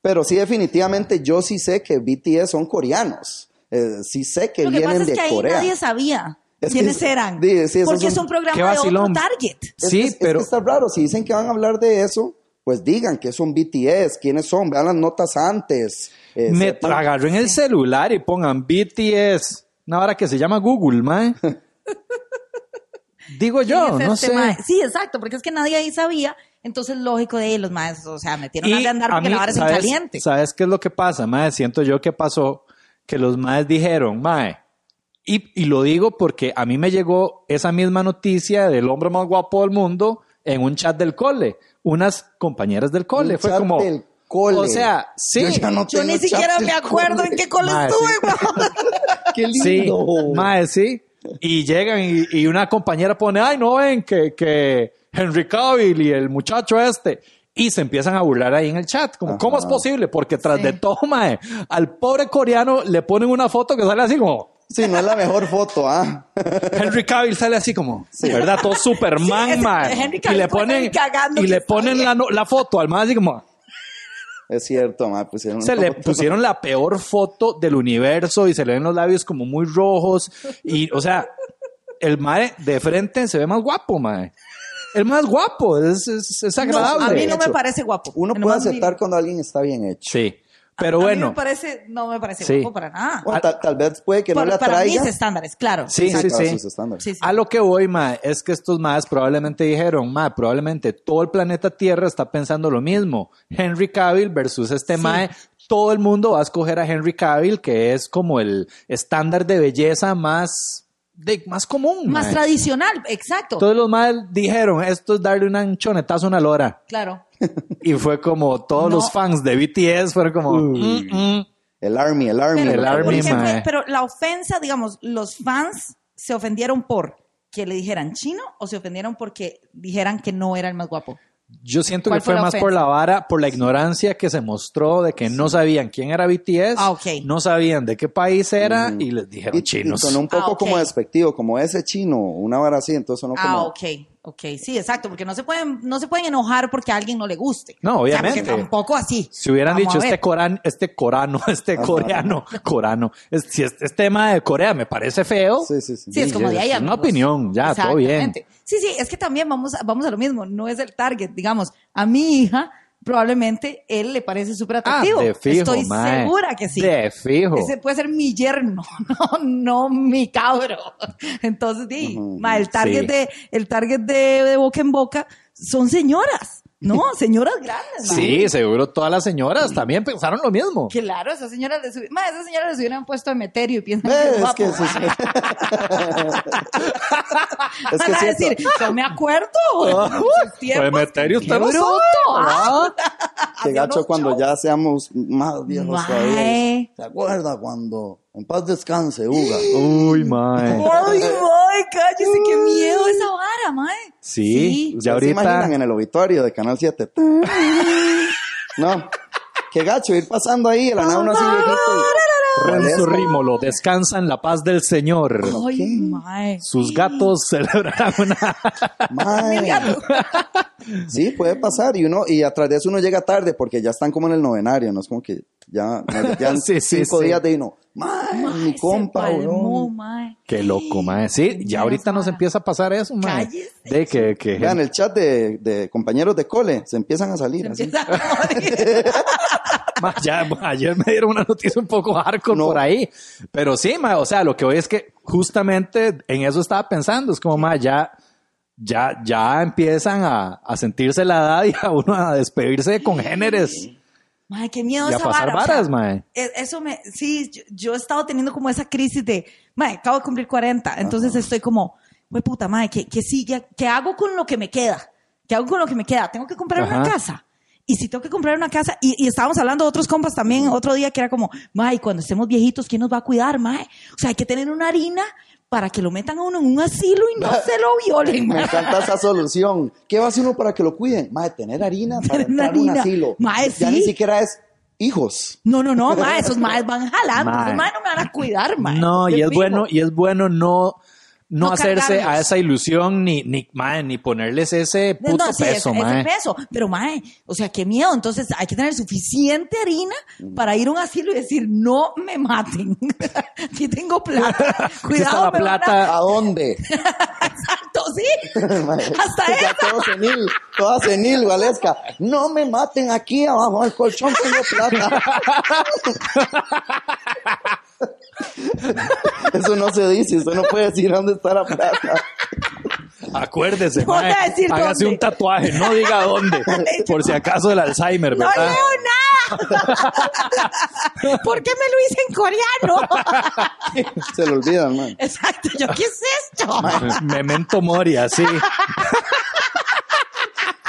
Pero sí, definitivamente yo sí sé que BTS son coreanos. Eh, sí sé que Lo que vienen pasa es de que ahí Corea. nadie sabía Es quiénes es- eran. sí, sí, eso porque es es un- un programa Qué de otro target. Es Sí, que- es que pero- está raro. Si dicen que van a hablar de eso, pues digan que son BTS, quiénes son, vean las notas antes. eh, Me sepan- agarren el celular y pongan BTS. Una hora que se llama Google, mae. Digo yo, ¿Quién es no este sé. mae? Sí, exacto, porque es que nadie ahí sabía. Entonces, lógico de ahí, los maestros, o sea, metieron a Y de andar a porque mí, la vara es en ¿sabes, caliente. ¿Sabes qué es lo que pasa, mae? Siento yo que pasó que los maes dijeron, mae, y, y lo digo porque a mí me llegó esa misma noticia del hombre más guapo del mundo en un chat del cole. Unas compañeras del cole. Un Fue chat como. del cole. O sea, sí. Yo ya no Yo ni siquiera me acuerdo cole. en qué cole estuve, sí. weón. Qué Sí, lindo. mae, sí. Y llegan y, y una compañera pone, ay, no ven que, que Henry Cavill y el muchacho este. Y se empiezan a burlar ahí en el chat. Como, Ajá. ¿cómo es posible? Porque tras Sí. de todo, mae, al pobre coreano le ponen una foto que sale así como, Sí, no es la mejor foto, ¿ah? Henry Cavill sale así como, ¿verdad? Todo Superman, Sí. Henry Y Cavill le ponen, y le ponen la, no- la foto al más así como, Es cierto, ma, pusieron se le foto. pusieron la peor foto del universo y se le ven los labios como muy rojos. Y, o sea, el mae de frente se ve más guapo, mae. El más guapo, es, es, es No, agradable. a mí no me parece guapo. Uno puede aceptar cuando alguien está bien hecho. Sí, pero A- a mí bueno. me parece, no me parece Sí. guapo para nada. Bueno, tal, tal vez puede que no le para atraiga. mis estándares, claro. Sí, sí, para sí. sus estándares. Sí, sí. A lo que voy, mae, es que estos más probablemente dijeron, mae, probablemente todo el planeta Tierra está pensando lo mismo. Henry Cavill versus este Sí. mae. Todo el mundo va a escoger a Henry Cavill, que es como el estándar de belleza más, de, más común. Más mae. tradicional, exacto. Todos los más dijeron, esto es darle un chonetazo a una lora. Claro. Y fue como todos No. los fans de BTS fueron como. "Mm, mm". El Army, el Army. Pero, el Army. Pero la ofensa, digamos, los fans se ofendieron por que le dijeran chino o se ofendieron porque dijeran que no era el más guapo. Yo siento ¿Cuál que fue más por la vara, por la ignorancia que se mostró de que no sabían quién era BTS, Ah, no sabían de qué país era y les dijeron Y, y chinos. sonó un poco Ah, como despectivo, como ese chino, una vara así, entonces sonó Ah, como... ok, ok, sí, exacto, porque no se pueden, no se pueden enojar porque a alguien no le guste. No, O sea, obviamente. tampoco así. Si hubieran Vamos dicho este coran, este corano, este coreano, corano, es- si este, este tema de Corea me parece feo, Sí, sí, sí. Sí, es como de ahí. es una opinión, ya, todo bien. Exactamente. Sí, sí, es que también vamos, vamos a lo mismo, no es el target, digamos, a mi hija probablemente él le parece súper Ah, atractivo. de fijo, Estoy mae. segura que sí. De fijo. Ese puede ser mi yerno, no, no mi cabro. Entonces, di, el target sí. de, el target de, de boca en boca son señoras, ¿no? Señoras grandes. Sí, seguro todas las señoras también pensaron lo mismo. Claro, esas señoras les hubi- ma, esas señoras les hubieran puesto Emeterio y piensan Eh, que es es guapo. que eso es- es que Van a siento- decir, yo me acuerdo. Ah, Esos tiempos, Emeterio, qué usted no bruto, sabe, ah. Qué gacho cuando shows. ya seamos más viejos todavía. ¿Se acuerda cuando en paz descanse, Uga? Uy, mae. Ay, ay, cállese, qué miedo esa vara, mae. Sí, ya ¿Se ahorita. imaginan en el obituario de Canal 7? No. Qué gacho ir pasando ahí, de la nada uno así viejito. Renzo Rímolo, descansa en la paz del Señor. Ay. Sus gatos celebrarán una. Sí, puede pasar. Y uno, y atrás de eso uno llega tarde porque ya están como en el novenario, ¿no? Es como que ya, ya Sí, sí, cinco sí. días de y no. Mae, mi Se compa, palmó. Qué loco, mae. Sí, ya ahorita nos empieza a pasar eso, mae. Cállese. De que, que Vean el chat de, de compañeros de cole, se empiezan a salir. así. Empieza a morir. Ma, ya, ma, ayer me dieron una noticia un poco hardcore No. por ahí. Pero sí, ma, o sea, lo que voy es que justamente en eso estaba pensando. Es como, ma, ya, ya, ya empiezan a, a sentirse la edad y a uno a despedirse de congéneres Mae, qué miedo y a pasar vara. o sea, varas, ma. e- Eso me, sí, yo, yo he estado teniendo como esa crisis de, mae, acabo de cumplir 40, entonces estoy como, güey, puta madre, ¿qué, qué sigue? ¿Qué hago con lo que me queda? ¿Qué hago con lo que me queda? Tengo que comprar una Ajá. casa. Y si tengo que comprar una casa, y, y estábamos hablando de otros compas también otro día que era como, mae, cuando estemos viejitos, ¿quién nos va a cuidar, mae? O sea, hay que tener una harina para que lo metan a uno en un asilo y no se lo violen. Me encanta esa solución. ¿Qué va a hacer uno para que lo cuiden? Mae, tener harina para Tener entrar a un asilo. Mae, Ya sí. ni siquiera es hijos. No, no, no, mae, esos maes van jalando, Mae. esos maes no me van a cuidar, mae. No, y es bueno, y es bueno no, no, No hacerse a esa ilusión ni, ni, mae, ni ponerles ese puto no, sí, peso, ese, ese peso. Pero, mae, o sea, qué miedo. Entonces, hay que tener suficiente harina para ir a un asilo y decir, no me maten. Aquí tengo plata. Cuidado, la me van a- plata. ¿A dónde? Exacto, sí. Hasta ya eso. todo senil, toda senil, Valesca. No me maten aquí abajo del colchón, tengo plata. Eso no se dice, usted no puede decir dónde está la plata. Acuérdese, No voy mae, decir hágase dónde. un tatuaje, no diga dónde, por si acaso el Alzheimer, No ¿verdad? leo nada. ¿Por qué me lo hice en coreano? Se lo olvidan, man. Exacto, yo, ¿qué es esto? Memento mori, así.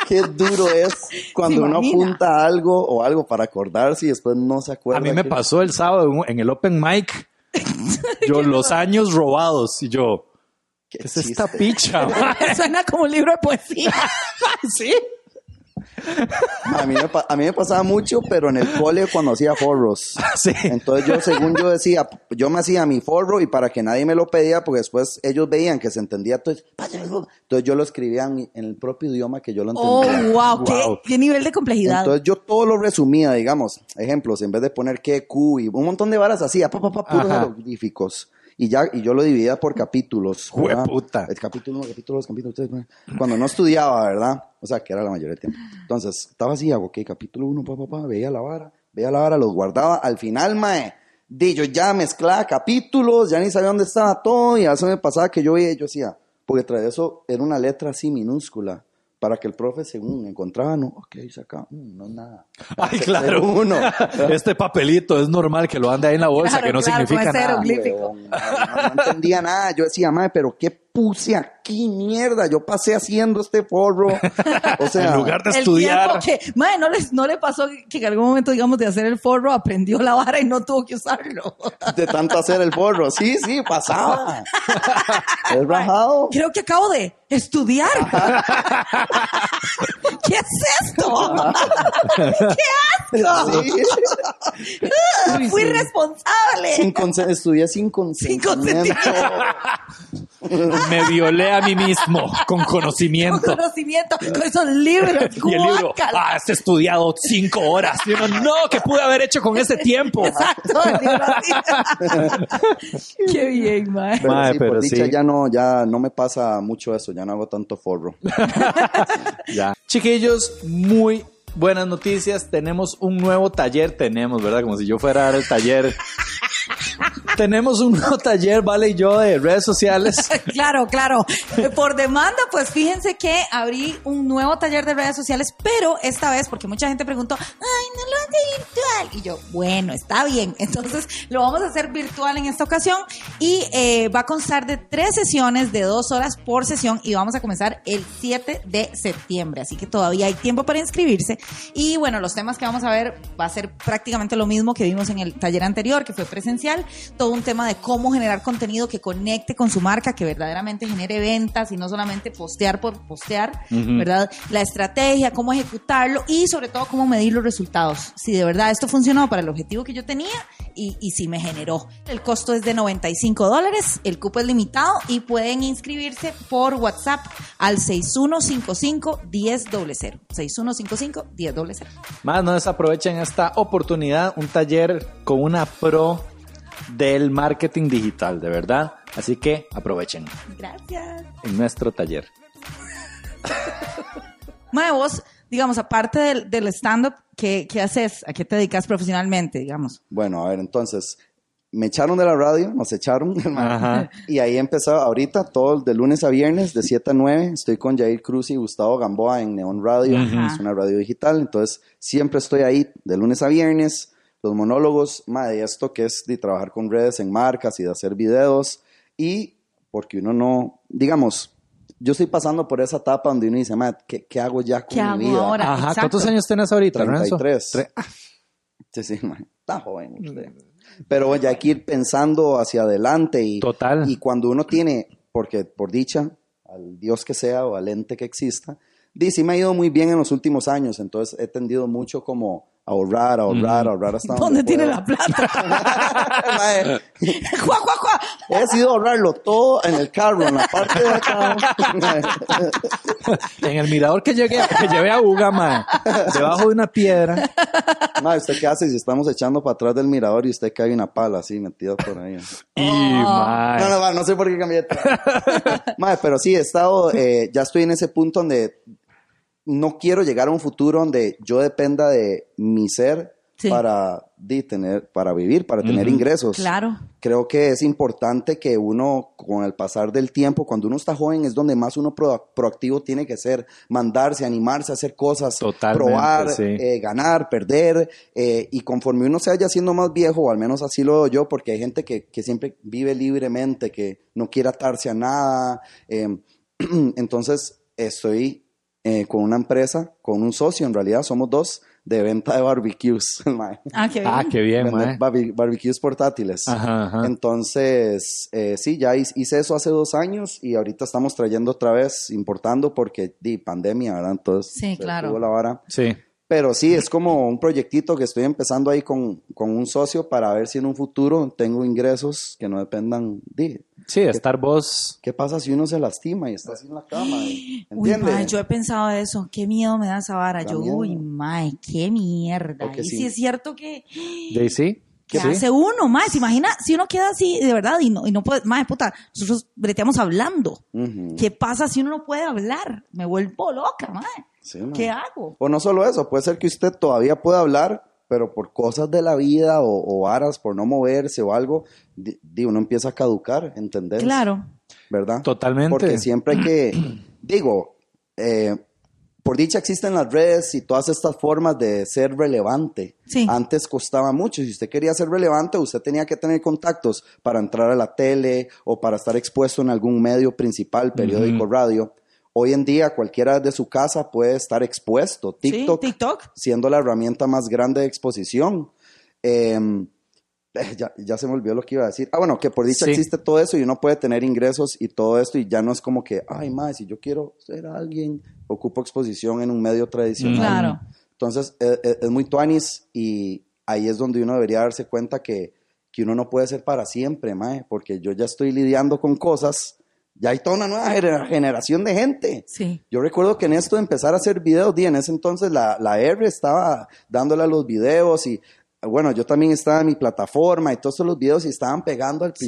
Qué duro es cuando ¿Se uno apunta algo o algo para acordarse y después no se acuerda. A mí me que- pasó el sábado en- en el open mic. Yo, los años robados. Y yo, Qué ¿qué es esta picha? Suena como un libro de poesía. ¿Sí? A mí, me, pa- a mí me pasaba mucho, pero en el cole cuando hacía forros. Sí. Entonces yo, según yo decía, yo me hacía mi forro y para que nadie me lo pedía, porque después ellos veían que se entendía todo. Entonces yo lo escribía en, el propio idioma que yo lo Oh, entendía. wow, ¿Qué, Wow. qué nivel de complejidad. Entonces yo todo lo resumía, digamos, ejemplos, en vez de poner que, Q y un montón de varas hacía, pa, pa, pa, puros Ajá. jeroglíficos. Y ya, y yo lo dividía por capítulos. Jueputa. El capítulo 1, capítulo 2, capítulo 3. Cuando no estudiaba, ¿verdad? O sea, que era la mayoría del tiempo. Entonces, estaba así, hago, ok, capítulo 1, pa, pa, pa, veía la vara, veía la vara, los guardaba. Al final, mae, di, yo ya mezclaba capítulos, ya ni sabía dónde estaba todo, y a eso me pasaba que yo veía, yo decía, porque tras eso era una letra así minúscula, para que el profe, según encontraba, no, ok, saca, mm, no es nada. Ay, claro. Uno. Este papelito es normal que lo ande ahí en la bolsa, Claro, que no claro, significa nada. Huevón, no, no entendía nada. Yo decía, madre, pero ¿qué puse aquí, mierda? Yo pasé haciendo este forro. O sea, En lugar de El estudiar. que, madre, ¿no, les, no le pasó que en algún momento, digamos, de hacer el forro, aprendió la vara y no tuvo que usarlo. de tanto hacer el forro. Sí, sí, pasaba. Es rajado. Creo que acabo de estudiar. ¿Qué es esto? ¡Qué asco! Sí. Fui responsable. Sin estudié sin Sin consentimiento. Me violé a mí mismo con Con conocimiento. conocimiento, con esos libros. Y el libro, ah, has estudiado cinco horas. Y uno, no, ¿qué pude haber hecho con ese tiempo? Exacto, el libro así. Qué bien, mae. Pero Mae, sí, pero por dicha sí. ya no, ya no me pasa mucho eso. Ya no hago tanto forro. Ya. Chiquillos, muy buenas noticias. Tenemos un nuevo taller. Tenemos, ¿verdad? Como si yo fuera a dar el taller. Tenemos un taller, Vale y yo, de redes sociales. Claro, claro. Por demanda, pues fíjense que abrí un nuevo taller de redes sociales, pero esta vez, porque mucha gente preguntó, ay, no lo hace virtual. Y yo, bueno, está bien. Entonces lo vamos a hacer virtual en esta ocasión y eh, va a constar de tres sesiones de dos horas por sesión y vamos a comenzar el 7 de septiembre. Así que todavía hay tiempo para inscribirse. Y bueno, los temas que vamos a ver va a ser prácticamente lo mismo que vimos en el taller anterior, que fue presencial. Todo un tema de cómo generar contenido que conecte con su marca, que verdaderamente genere ventas y no solamente postear por postear, ¿verdad? La estrategia, cómo ejecutarlo y sobre todo cómo medir los resultados. Si de verdad esto funcionó para el objetivo que yo tenía y, y si me generó. El costo es de 95 dólares, el cupo es limitado y pueden inscribirse por WhatsApp al 6155-1000. 6155-1000. Más no desaprovechen esta oportunidad, un taller con una pro del marketing digital, de verdad. Así que aprovechen Gracias. en nuestro taller. Mae, vos, digamos, aparte del, del stand-up, ¿qué, ¿qué haces? ¿A qué te dedicas profesionalmente, digamos? Bueno, a ver, entonces, me echaron de la radio, nos echaron. Ajá. Y ahí empezó ahorita, todo de lunes a viernes, de 7 a 9. Estoy con Jair Cruz y Gustavo Gamboa en Neon Radio, Ajá. es una radio digital. Entonces, siempre estoy ahí de lunes a viernes. Los monólogos, madre, de esto que es de trabajar con redes en marcas y de hacer videos. Y porque uno no, digamos, yo estoy pasando por esa etapa donde uno dice, madre, ¿qué, qué hago ya con ¿Qué mi hago vida? ahora? Ajá. exacto. ¿Cuántos años tienes ahorita, Lorenzo? 33. Tre- ah, Sí, sí, madre, está joven usted. Pero ya hay que ir pensando hacia adelante y, Total. y cuando uno tiene, porque por dicha, al Dios que sea o al ente que exista, di, sí me ha ido muy bien en los últimos años, entonces he tendido mucho como ahorrar, ahorrar, ahorrar hasta ¿Dónde tiene pueda. la plata? Mae, ¡Juá, juá, juá! He decidido ahorrarlo todo en el carro, en la parte de acá. En el mirador que llegué, que llevé a Uga, mae, debajo de una piedra. Mae, ¿usted qué hace si estamos echando para atrás del mirador y usted cae una pala así metida por ahí? Y, mae. No, no, ma, no sé por qué cambié. Mae, pero sí, he estado, eh, ya estoy en ese punto donde no quiero llegar a un futuro donde yo dependa de mi ser Sí. para, tener, para vivir, para tener ingresos. Claro. Creo que es importante que uno, con el pasar del tiempo, cuando uno está joven, es donde más uno pro- proactivo tiene que ser, mandarse, animarse a hacer cosas, Totalmente, probar, sí. eh, ganar, perder, eh, y conforme uno se vaya siendo más viejo, o al menos así lo veo yo, porque hay gente que, que siempre vive libremente, que no quiere atarse a nada, eh, entonces estoy eh, con una empresa, con un socio, en realidad somos dos, de venta de barbecues, mae. Ah, qué bien. Ah, qué bien, mae. barbe- barbecues portátiles. Ajá, ajá. Entonces, eh, sí, ya hi- hice eso hace dos años y ahorita estamos trayendo otra vez, importando porque di pandemia, ¿verdad? Entonces, Sí, claro. la vara. Sí. Pero sí, es como un proyectito que estoy empezando ahí con, con un socio para ver si en un futuro tengo ingresos que no dependan de... Sí, estar vos. ¿Qué pasa si uno se lastima y está así en la cama? Uy, mae, yo he pensado eso. Qué miedo me da esa vara. Da Yo, miedo. uy, mae, qué mierda. Y sí. si es cierto que... ¿Qué Sí. hace uno? ¿Se imagina si uno queda así de verdad y no, y no puede... Mae, puta, nosotros breteamos hablando. Ujú. ¿Qué pasa si uno no puede hablar? Me vuelvo loca, mae. Sí. ¿Qué hago? O no solo eso, puede ser que usted todavía pueda hablar, pero por cosas de la vida o, o varas, por no moverse o algo, di, di, uno empieza a caducar, ¿entendés? Claro. ¿Verdad? Totalmente. Porque siempre hay que, digo, eh, por dicha existen las redes y todas estas formas de ser relevante. Sí. Antes costaba mucho. Si usted quería ser relevante, usted tenía que tener contactos para entrar a la tele o para estar expuesto en algún medio principal, periódico, radio. Hoy en día cualquiera de su casa puede estar expuesto. Sí, TikTok, siendo la herramienta más grande de exposición. Eh, eh, ya, ya se me olvidó lo que iba a decir. Ah, bueno, que por dicha Sí. existe todo eso y uno puede tener ingresos y todo esto y ya no es como que, ay, más, si yo quiero ser alguien, ocupo exposición en un medio tradicional. Claro. Entonces, eh, eh, es muy tuanis y ahí es donde uno debería darse cuenta que, que uno no puede ser para siempre, mae, porque yo ya estoy lidiando con cosas, ya hay toda una nueva gener- generación de gente. Sí. Yo recuerdo que en esto de empezar a hacer videos, di, en ese entonces la, la R estaba dándole a los videos y bueno, yo también estaba en mi plataforma y todos los videos y estaban pegando al Sí.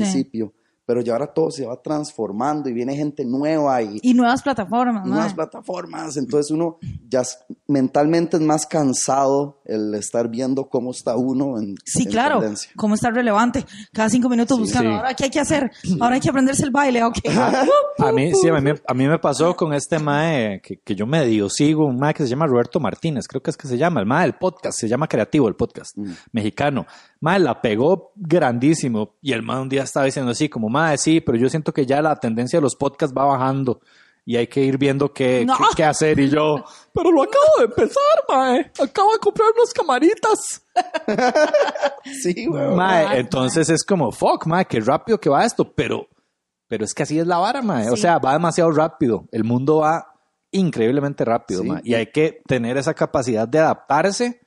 Pero ya ahora todo se va transformando y viene gente nueva y, Y nuevas plataformas, nuevas mae. plataformas, entonces uno ya es- mentalmente es más cansado el estar viendo cómo está uno en Sí, en claro. tendencia. ¿Cómo está relevante? Cada cinco minutos buscando. Sí. Ahora, ¿qué hay que hacer? Ahora hay que aprenderse el baile. Ok. A mí, sí, a mí, a mí me pasó con este mae que, que yo medio sigo, un mae que se llama Roberto Martínez, creo que es que se llama, el mae del podcast, se llama Creativo el podcast, mexicano. Mae la pegó grandísimo y el mae un día estaba diciendo así, como mae, sí, pero yo siento que ya la tendencia de los podcasts va bajando y hay que ir viendo qué, No. qué, qué hacer. Y yo, pero lo acabo de empezar, mae, acabo de comprar unas camaritas. Sí, güey. Mae, entonces es como, fuck, mae, qué rápido que va esto, pero, pero es que así es la vara, mae. O sea, va demasiado rápido. El mundo va increíblemente rápido, Sí. mae. Y hay que tener esa capacidad de adaptarse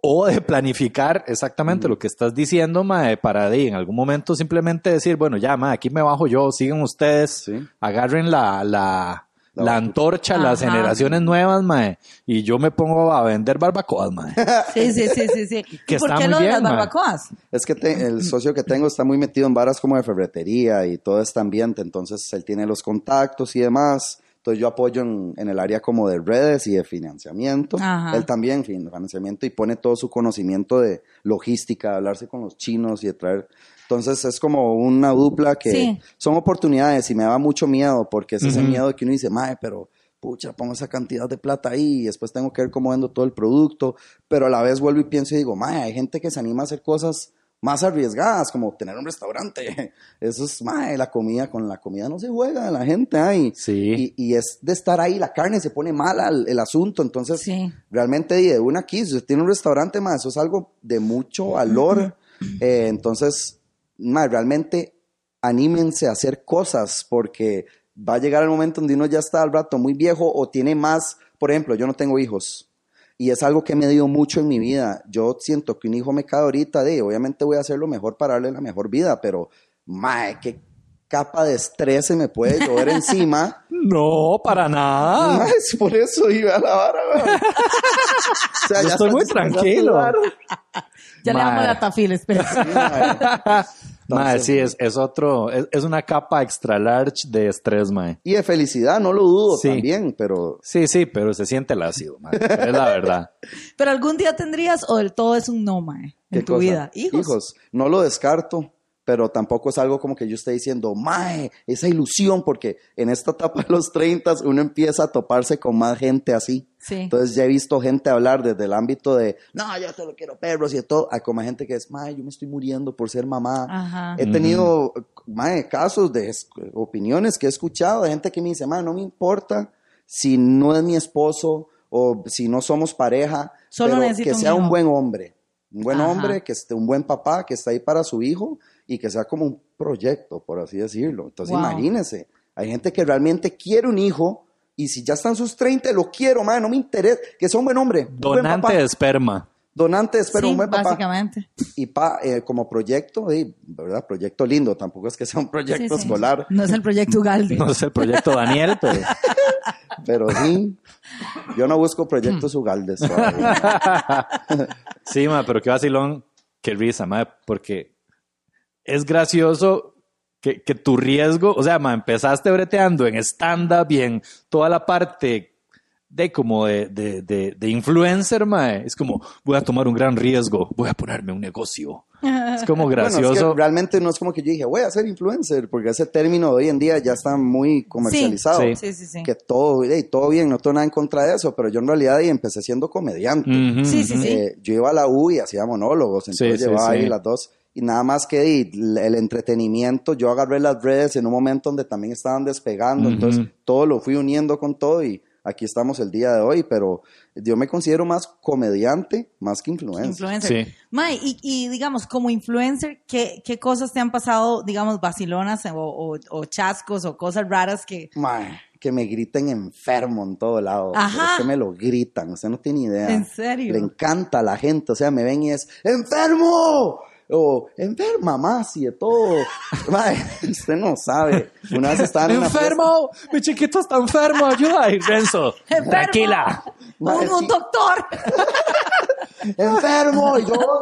o de planificar exactamente lo que estás diciendo, mae, para de, en algún momento simplemente decir, bueno, ya, mae, aquí me bajo yo, sigan ustedes, Sí. agarren la, la, La antorcha, las generaciones nuevas, mae, y yo me pongo a vender barbacoas, mae. Sí, sí, sí, sí. sí. ¿Y por qué lo de las mae. barbacoas? Es que te- el socio que tengo está muy metido en varas como de ferretería y todo este ambiente, entonces él tiene los contactos y demás. Entonces yo apoyo en, en el área como de redes y de financiamiento. Ajá. Él también, fin- financiamiento y pone todo su conocimiento de logística, de hablarse con los chinos y de traer. Entonces es como una dupla que Sí. son oportunidades y me da mucho miedo porque es ese miedo de que uno dice, mae, pero pucha, pongo esa cantidad de plata ahí y después tengo que ver cómo vendo todo el producto, pero a la vez vuelvo y pienso y digo, mae, hay gente que se anima a hacer cosas más arriesgadas, como tener un restaurante. Eso es, mae, la comida, con la comida no se juega, la gente ahí. Sí. Y, y es de estar ahí, la carne se pone mala el, el asunto, entonces Sí. realmente de una aquí, si usted tiene un restaurante más, eso es algo de mucho valor. Eh, entonces, mae, realmente anímense a hacer cosas porque va a llegar el momento donde uno ya está al rato muy viejo o tiene más, por ejemplo, yo no tengo hijos y es algo que me dio mucho en mi vida. Yo siento que un hijo me cae ahorita de, obviamente voy a hacer lo mejor para darle la mejor vida, pero mae, qué capa de estrés se me puede llover encima. No, para nada. Mae, es por eso iba a la vara, weón. O sea, Yo ya estoy muy tranquilo. Ya le damos la tafil, espera. Sí, mae. Mae, sí, es, es otro, es, es una capa extra large de estrés, mae. Y de felicidad, no lo dudo Sí. también, pero Sí, sí, pero se siente el ácido, mae. Es la verdad. Pero algún día tendrías o del todo es un no, mae, en ¿qué tu cosa? vida. Hijos. no lo descarto, pero tampoco es algo como que yo esté diciendo, mae, esa ilusión, porque en esta etapa de los 30 uno empieza a toparse con más gente así. Sí. Entonces ya he visto gente hablar desde el ámbito de, no, yo solo quiero perros y de todo, a como gente que es, mae, yo me estoy muriendo por ser mamá. Ajá. He tenido, mae, casos de es- opiniones que he escuchado de gente que me dice, mae, no me importa si no es mi esposo o si no somos pareja, Solo pero que un sea un hijo". buen hombre. Un buen Ajá. hombre, que esté un buen papá, que está ahí para su hijo y que sea como un proyecto, por así decirlo. Entonces Wow. imagínense, hay gente que realmente quiere un hijo y si ya están sus 30, lo quiero, mae, no me interesa, que sea un buen hombre. un buen Donante papá. de esperma. Donante, espero, sí, un buen papá básicamente. y pa, eh, como proyecto, eh, ¿verdad? Proyecto lindo, tampoco es que sea un proyecto Sí, sí. escolar, No es el proyecto Ugalde. No es el proyecto Daniel, pero pero sí, yo no busco proyectos ugaldes. todavía. sí, mae, pero qué vacilón, qué risa, mae, porque es gracioso que, que tu riesgo, o sea, mae, empezaste breteando en stand-up y en toda la parte de como de, de, de, de influencer, mae. Es como, voy a tomar un gran riesgo, voy a ponerme un negocio. Es como Bueno, es que gracioso. realmente no es como que yo dije, voy a ser influencer, porque ese término de hoy en día ya está muy comercializado. Sí. Sí, sí, sí. Que todo, eh, todo bien, no tengo nada en contra de eso, pero yo en realidad empecé siendo comediante. Ujú, Sí, sí. Eh, yo iba a la U y hacía monólogos, entonces Sí, sí, llevaba sí. ahí las dos. Y nada más que el entretenimiento, yo agarré las redes en un momento donde también estaban despegando, entonces todo lo fui uniendo con todo y aquí estamos el día de hoy, pero yo me considero más comediante más que influencer. Influencer. Sí. Mae, y, y digamos, como influencer, ¿qué, ¿qué cosas te han pasado, digamos, vacilonas o, o- o chascos o cosas raras que... Mae, que me griten enfermo en todo lado. Ajá. Es que me lo gritan, usted no tiene idea. ¿En serio? Le encanta a la gente, o sea, me ven y es ¡enfermo! O enferma más y de todo. Mae, usted no sabe. Una vez estaban en fiesta- ¡Enfermo! ¡Mi chiquito está enfermo! ¡Ayuda! Y Renzo, ¡Enfermo! tranquila. Mae, ¡Un, un sí. doctor! ¡Enfermo! Y yo.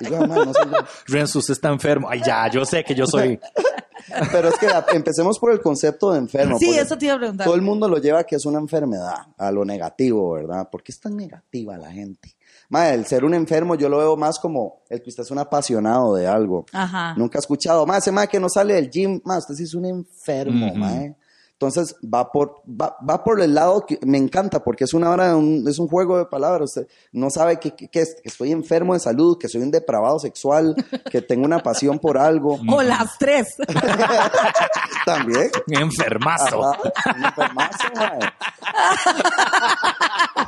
Y yo, "Mae, no soy yo". Renzo, usted está enfermo. Ay, ya, yo sé que yo soy. Pero es que empecemos por el concepto de enfermo. sí, eso te iba a preguntar. Todo el mundo lo lleva a que es una enfermedad, a lo negativo, ¿verdad? ¿Por qué es tan negativa la gente? Mae, el ser un enfermo yo lo veo más como el que usted es un apasionado de algo. Ajá. Nunca he escuchado, mae, ese mae que no sale del gym, mae, usted sí es un enfermo, mae. Entonces va por, va, va por el lado que me encanta porque es una hora, un- es un juego de palabras. Usted no sabe que, que- que es- que estoy enfermo de salud, que soy un depravado sexual, que tengo una pasión por algo. O las tres. También. Enfermazo. Ajá, un enfermazo, mae.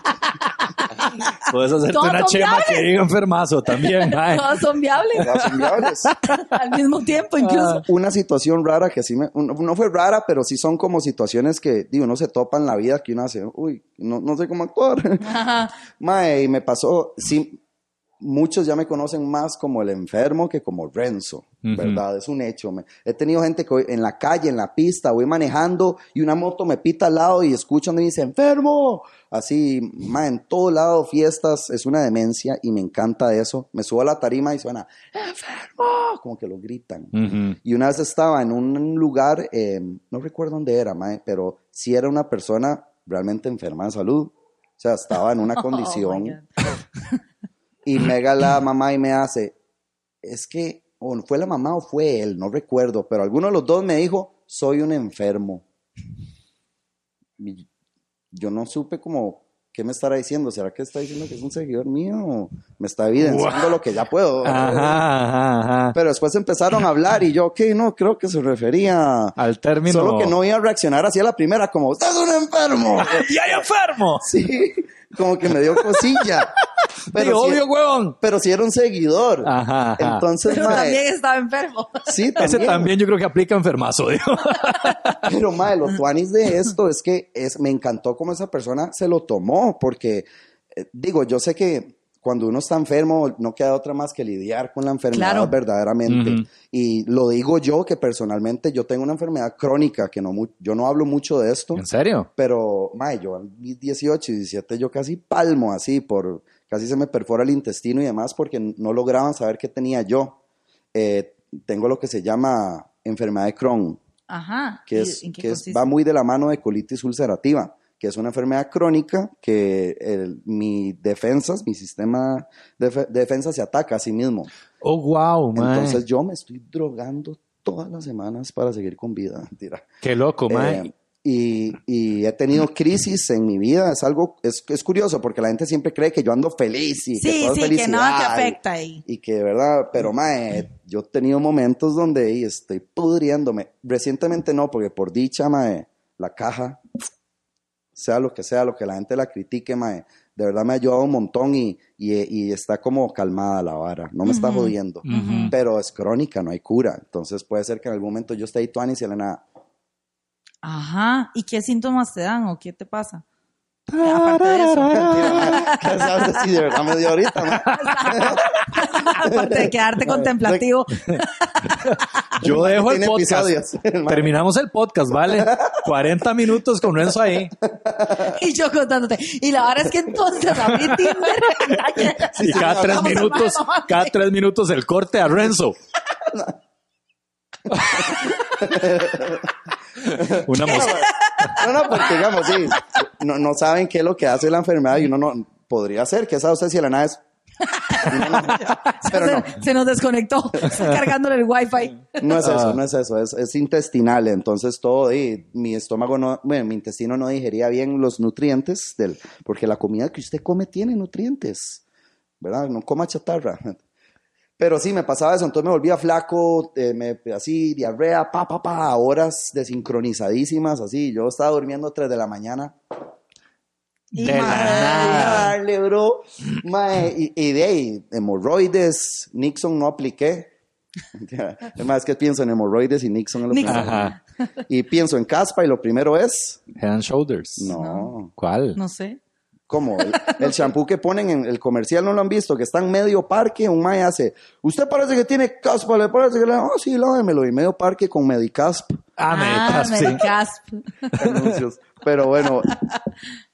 Puedes hacerte una chema viables. que diga enfermazo también. Todas son viables. Todas son viables. Al mismo tiempo, incluso. Una situación rara que sí me, un- no fue rara, pero sí son como situaciones que, digo, uno se topa en la vida que uno hace, uy, no, no sé cómo actuar. Ajá. Mae, y me pasó, sí, muchos ya me conocen más como el enfermo que como Renzo, Ujú. ¿verdad? Es un hecho. me- he tenido gente que voy en la calle, en la pista, voy manejando y una moto me pita al lado y escuchan y dice, enfermo. Así, mae, en todo lado, fiestas, es una demencia y me encanta eso. Me subo a la tarima y suena, enfermo, como que lo gritan. Ujú. Y una vez estaba en un lugar, eh, no recuerdo dónde era, mae, pero sí era una persona realmente enferma de salud. O sea, estaba en una Oh, condición. Y mega la mamá y me hace, es que, o fue la mamá o fue él, no recuerdo, pero alguno de los dos me dijo, soy un enfermo. Y yo no supe como, ¿qué me estará diciendo? ¿Será que está diciendo que es un seguidor mío? ¿O me está evidenciando lo que ya puedo. Ajá, ajá, ajá. Pero después empezaron a hablar y yo, ok, no, creo que se refería Al término. Solo que no iba a reaccionar así a la primera, como, ¡estás un enfermo! ¡Y hay enfermo! Sí, como que me dio cosilla. Pero Digo, sí- obvio, huevón. Pero si era un seguidor. Ajá, ajá. Entonces, Pero mae, también estaba enfermo. sí, Ese también yo creo que aplica enfermazo, digo. Pero, mae, lo tuanis de esto es que es, me encantó cómo esa persona se lo tomó, porque, eh, digo, yo sé que cuando uno está enfermo no queda otra más que lidiar con la enfermedad Claro. verdaderamente. Ujú. Y lo digo yo, que personalmente yo tengo una enfermedad crónica, que no yo no hablo mucho de esto, ¿En serio? pero, mae, yo a mis 18 y 17 yo casi palmo así, por casi se me perfora el intestino y demás, porque no lograban saber qué tenía yo. Eh, tengo lo que se llama enfermedad de Crohn Ajá. que, ¿Y es, en qué que es- va muy de la mano de colitis ulcerativa, que es una enfermedad crónica que el- mi defensas, mi sistema de, fe- de defensa se ataca a sí mismo. Oh, wow, man. Entonces yo me estoy drogando todas las semanas para seguir con vida. Mentira. Qué loco, man. Eh, y, y he tenido crisis en mi vida, es algo, es, es curioso porque la gente siempre cree que yo ando feliz y que Sí, todo es sí, que nada te y- afecta ahí. y que, ¿verdad? Pero, mae, yo he tenido momentos donde ey, estoy pudriéndome. Recientemente no, porque por dicha, mae, la caja, sea lo que sea, lo que la gente la critique, mae, de verdad me ha ayudado un montón y, y, y está como calmada la vara, no me está jodiendo. Pero es crónica, no hay cura. Entonces puede ser que en algún momento yo esté ahí tuanis y Elena, Ajá. ¿Y qué síntomas te dan o qué te pasa? Aparte de eso. ¿qué sabes si de verdad me dio ahorita? mae? Aparte de quedarte contemplativo. Yo dejo el podcast. episodios. Terminamos el podcast, ¿vale? 40 minutos con Renzo ahí. Y yo contándote. Y la verdad es que entonces abrí Tinder. Y cada tres minutos, cada tres minutos el corte a Renzo. Una No, no, porque digamos, sí, no, no saben qué es lo que hace la enfermedad y uno no podría ser, que sabe usted si la nada es. Pero no, Se, se nos desconectó. Está cargándole el wifi. no es Ah. eso, no es eso, es, es intestinal, entonces todo, y mi estómago no, bueno, mi intestino no digería bien los nutrientes, del, porque la comida que usted come tiene nutrientes, ¿verdad? No coma chatarra. Pero sí, me pasaba eso, entonces me volvía flaco, eh, me, así, diarrea, pa, pa, pa, a horas desincronizadísimas, así. Yo estaba durmiendo 3 de la mañana. Y De la madre, nada. Dale, bro. Mae, y, y de ahí, hemorroides, Nixon no apliqué. Es más, es que pienso en hemorroides y Nixon es lo Nixon. primero. Ajá. Y pienso en caspa y lo primero es... Head and Shoulders. No. ¿Cuál? No sé. ¿Cómo? El, shampoo que ponen en el comercial, ¿no lo han visto? Que está en medio parque, un mae hace, usted parece que tiene caspa, le parece que le... Oh, sí, lávemelo. Y medio parque con Medicasp. Ah, Medicasp, sí. Medicasp. anuncios. Pero bueno,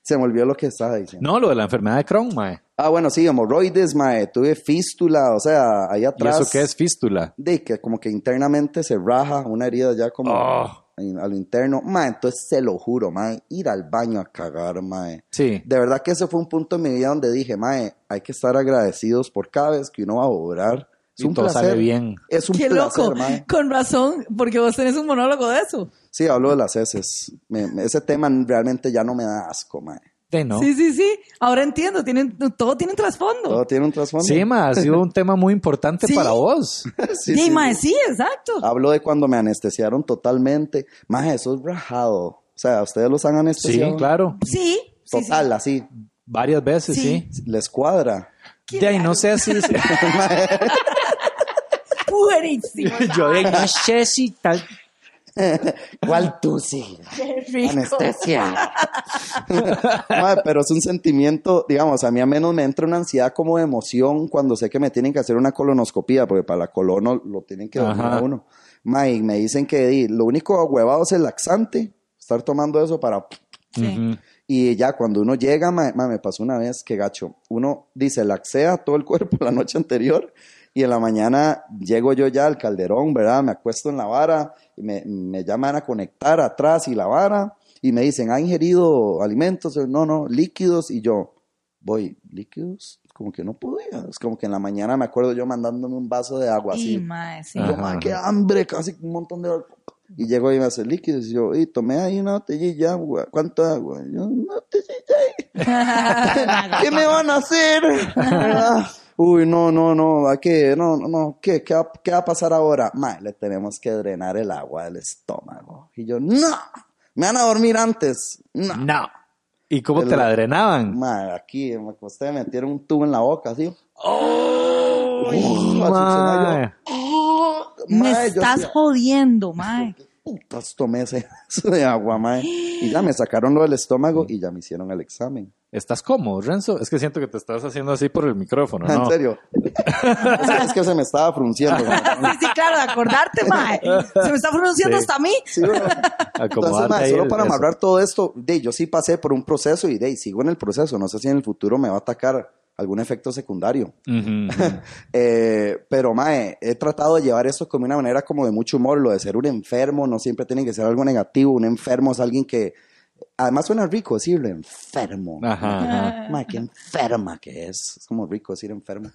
se me olvidó lo que estaba diciendo. No, lo de la enfermedad de Crohn, mae. Ah, bueno, sí, hemorroides, mae. Tuve fístula, o sea, ahí ¿Y atrás. eso qué es fístula? De que como que internamente se raja una herida ya como Oh. A lo interno. Mae, entonces se lo juro, mae, ir al baño a cagar, mae. Sí. De verdad que ese fue un punto en mi vida donde dije, mae, hay que estar agradecidos por cada vez que uno va a obrar. Es Y un todo placer. sale bien. Es un Qué placer, loco. mae. Con razón, porque vos tenés un monólogo de eso. Sí, hablo de las heces. Me- me- ese tema realmente ya no me da asco, mae. De no. Sí, sí, sí. Ahora entiendo. Tienen, todo tiene trasfondo. Todo tiene un trasfondo. Sí, ma, ha sido un tema muy importante Sí. para vos. Sí, Sí, sí, mae, sí. exacto. Hablo de cuando me anestesiaron totalmente. Mae, eso es rajado. O sea, ¿ustedes los han Sí, anestesiado? claro. Sí. sí, sí. Total, así. Varias veces, Sí. sí. Les cuadra. De ahí no sé si... Buenísimo. Yo de no sé si tal... ¿Cuál tú sí? Anestesia. Pero es un sentimiento, digamos, a mí a menos me entra una ansiedad como de emoción cuando sé que me tienen que hacer una colonoscopía, porque para la colono lo tienen que Ajá. a uno. Y me dicen que di, lo único huevado es el laxante, estar tomando eso para... Sí. Y ya cuando uno llega, me pasó una vez que gacho, uno dice laxea todo el cuerpo la noche anterior y en la mañana llego yo ya al calderón, ¿verdad? Me acuesto en la vara, me, me llaman a conectar atrás y la vara y me dicen, ¿ha ingerido alimentos? No, no, líquidos y yo, voy, líquidos, como que no podía, es como que en la mañana me acuerdo yo mandándome un vaso de agua Y así. mae, sí. Y yo. "Mae, qué hambre, casi un montón de agua. Y llego y me hace líquidos. Y yo, y tomé ahí una botellilla de agua. ¿Cuánta agua? Y yo, una botellilla. ¿Qué me van a hacer? Uy, no, no, no, ¿a qué? No, no, no, ¿qué? ¿Qué va, qué va a pasar ahora? Mae, le tenemos que drenar el agua del estómago. Y yo, no, me van a dormir antes. No. No. ¿Y cómo te la drenaban? Mae, aquí me acosté, me metieron un tubo en la boca, así. ¡Oh! Al mae. Me estás jodiendo, mae. putas, tomé ese vaso de agua, mae. Y ya me sacaron lo del estómago y ya me hicieron el examen. ¿Estás cómodo, Renzo? Es que siento que te estás haciendo así por el micrófono, En ¿no? serio. es, que, es que se me estaba frunciendo. Sí, sí, claro, de acordarte, mae. Se me está pronunciando Sí. hasta a mí. Sí, bueno. Entonces, mae, solo para eso. amarrar todo esto, de, yo sí pasé por un proceso y de, sigo en el proceso. No sé si en el futuro me va a atacar algún efecto secundario. Eh, pero, mae, he tratado de llevar esto como una manera como de mucho humor, lo de ser un enfermo, no siempre tiene que ser algo negativo, un enfermo es alguien que, además suena rico decirlo, enfermo. Ajá, ajá. Mae, qué enferma que es, es como rico decir enfermo.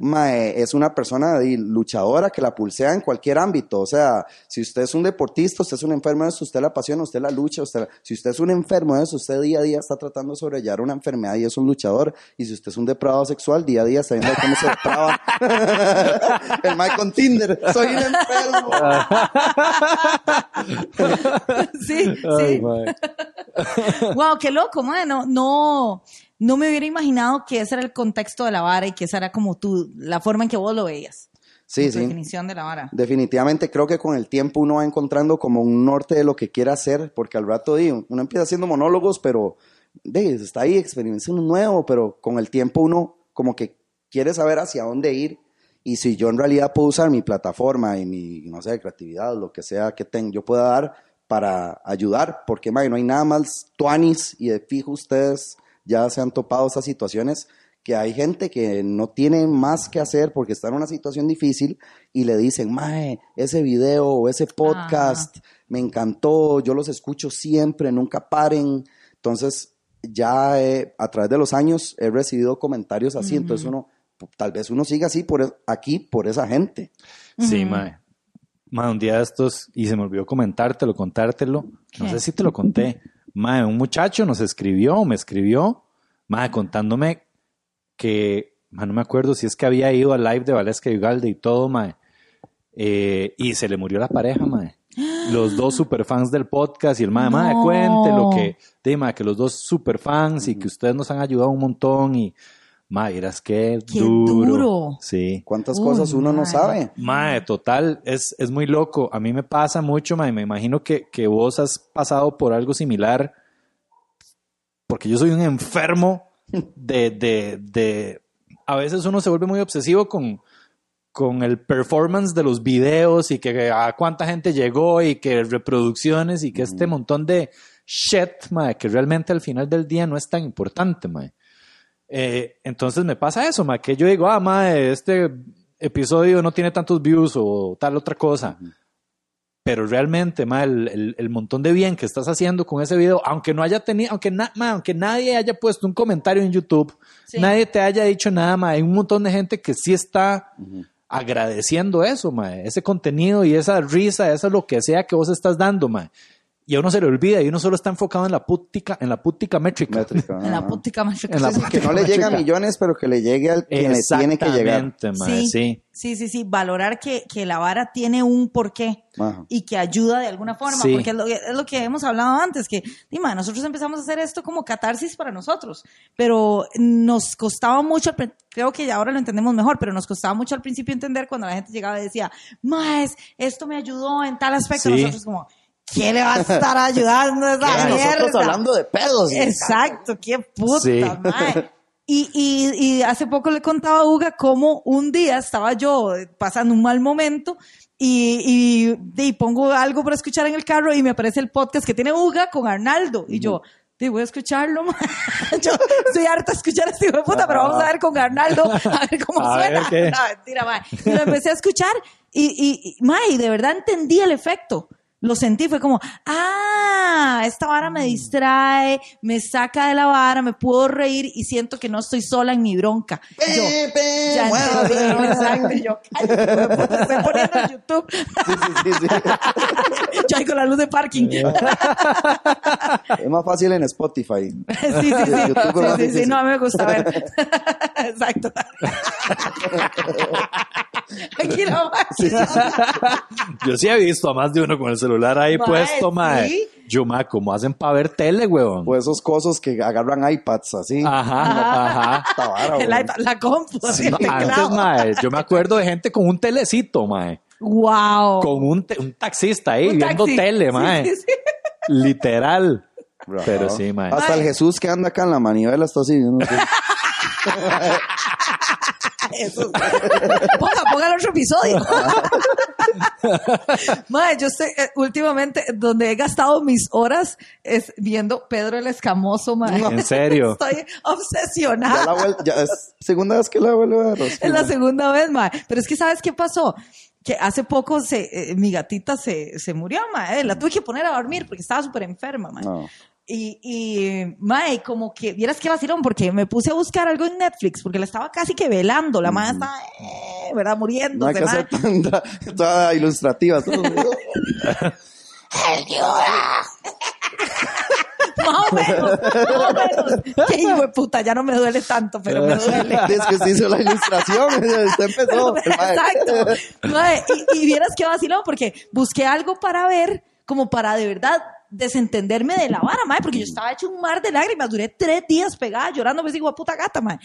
Mae, es una persona de- luchadora que la pulsea en cualquier ámbito, o sea, si usted es un deportista, usted es un enfermo de eso, usted la apasiona, usted la lucha, usted, si usted es un enfermo de eso, usted día a día está tratando de sobrellevar una enfermedad y es un luchador, y si usted es un depravado sexual, día a día está viendo cómo se deprava. El Mae con Tinder, soy un enfermo. Sí, sí. Wow, qué loco, mae. No, no, me hubiera imaginado que ese era el contexto de la vara y que esa era como tú, la forma en que vos lo veías. Sí, sí. definición de la vara. Definitivamente creo que con el tiempo uno va encontrando como un norte de lo que quiere hacer, porque al rato di, uno empieza haciendo monólogos, pero de, está ahí experimentando nuevo, pero con el tiempo uno como que quiere saber hacia dónde ir y si yo en realidad puedo usar mi plataforma y mi, no sé, creatividad, lo que sea que ten- yo pueda dar para ayudar, porque mae, no hay nada más tuanis y de fijo ustedes ya se han topado esas situaciones que hay gente que no tiene más que hacer porque está en una situación difícil y le dicen, mae, ese video o ese podcast me encantó, yo los escucho siempre, nunca paren. Entonces, ya eh, a través de los años he recibido comentarios así, entonces uno, tal vez uno siga así por, e- aquí por esa gente. Sí, mae. Mae, un día de estos, y se me olvidó comentártelo, contártelo. No sé si te lo conté. Mae, un muchacho nos escribió, me escribió, mae, contándome que, mae, no me acuerdo si es que había ido al live de Valesca y Ugalde y todo, mae. Eh, y se le murió la pareja, mae. Los dos super fans del podcast y el mae, mae, No. cuente lo que, de, mae, que los dos super fans y que ustedes nos han ayudado un montón y, mae, eras que Qué duro. duro. Sí. ¿Cuántas Uy, cosas uno no sabe? Mae, total, es, es muy loco. A mí me pasa mucho, mae. Me imagino que, que vos has pasado por algo similar. Porque yo soy un enfermo de, de, de... A veces uno se vuelve muy obsesivo con, con el performance de los videos y que a cuánta gente llegó y que reproducciones y que este montón de shit, mae, que realmente al final del día no es tan importante, mae. Eh, entonces me pasa eso, ma, que yo digo, ah, ma, este episodio no tiene tantos views o tal otra cosa. Pero realmente, ma, el, el- el montón de bien que estás haciendo con ese video, aunque no haya tenido, aunque, na- ma, aunque nadie haya puesto un comentario en YouTube, Sí. nadie te haya dicho nada, ma, hay un montón de gente que sí está agradeciendo eso, ma, ese contenido y esa risa, eso lo que sea que vos estás dando, ma. Y a uno se le olvida y uno solo está enfocado en la putica, en la putica métrica. Métrica, En la putica más En la Sí, Que no le llega a millones, pero que le llegue al quien le tiene que llegar. Mae, Sí, sí. sí, sí. Valorar que, que la vara tiene un porqué Ajá. y que ayuda de alguna forma, Sí. porque es lo, que- es lo que hemos hablado antes, que Dima, nosotros empezamos a hacer esto como catarsis para nosotros, pero nos costaba mucho, creo que ya ahora lo entendemos mejor, pero nos costaba mucho al principio entender cuando la gente llegaba y decía, Maes, esto me ayudó en tal aspecto, Sí. nosotros como, ¿qué le va a estar ayudando a esa mierda? nosotros hablando de pedos. Exacto, qué puta, Sí. mae. Y, y, y hace poco le contaba a Uga cómo un día estaba yo pasando un mal momento y, y, y pongo algo para escuchar en el carro y me aparece el podcast que tiene Uga con Arnaldo. Y yo, "Di, voy a escucharlo. mae". yo estoy harta de escuchar a este hijo de puta, pero vamos a ver con Arnaldo, a ver cómo A ver suena. qué. No, mentira, mae. Y lo empecé a escuchar y, y, y, mae, de verdad entendí el efecto. Lo sentí, fue como, ah, esta vara me distrae, me saca de la vara, me puedo reír y siento que no estoy sola en mi bronca. Yo, Pepe, ya entendí, exacto, yo, ay, puta, estoy poniendo en YouTube. Sí, sí, sí, sí. Yo ahí con la luz de parking. Es más fácil en Spotify. sí, sí. YouTube Sí, sí, sí, no, a mí me gusta ver. Exacto. Aquí la Yo sí he visto a más de uno con el celular ahí Mae, puesto, mae. sí. Yo, mae, ¿cómo hacen para ver tele, weón? O esos cosos que agarran iPads así. Ajá, ajá. El iPad, la compu, el antes, mae, yo me acuerdo de gente con un telecito, mae. Wow. Con un, te- un taxista ahí Un viendo taxi. tele, Sí, mae. sí, sí. Literal. Bro. Pero sí, mae. Hasta Mae. el Jesús que anda acá en la manivela está así. ¿no? Eso. Ponga, ponga el otro episodio. Mae, yo estoy eh, últimamente donde he gastado mis horas es viendo Pedro el Escamoso, mae. En serio. Estoy Ya obsesionada. la vuel- ya es segunda vez que la vuelvo a ver. Es la segunda. vez, mae. Pero es que, ¿sabes qué pasó? Que hace poco se, eh, mi gatita se, se murió, mae. La tuve que poner a dormir porque estaba súper enferma, mae. No. Y, y, mae, como que, vieras qué vacilón, porque me puse a buscar algo en Netflix, porque la estaba casi que velando, la madre estaba, eh, ¿verdad? No Muriéndose, hay que tra- toda ilustrativa. todo. Más o menos, más o menos. Que hijo de puta, ya no me duele tanto, pero me duele. Es que se hizo la ilustración. Usted empezó. Exacto. Mae, y, y vieras qué vacilón, porque busqué algo para ver, como para de verdad desentenderme de la vara, mae, porque yo estaba hecho un mar de lágrimas, duré tres días pegada llorando, me digo, puta gata, mae.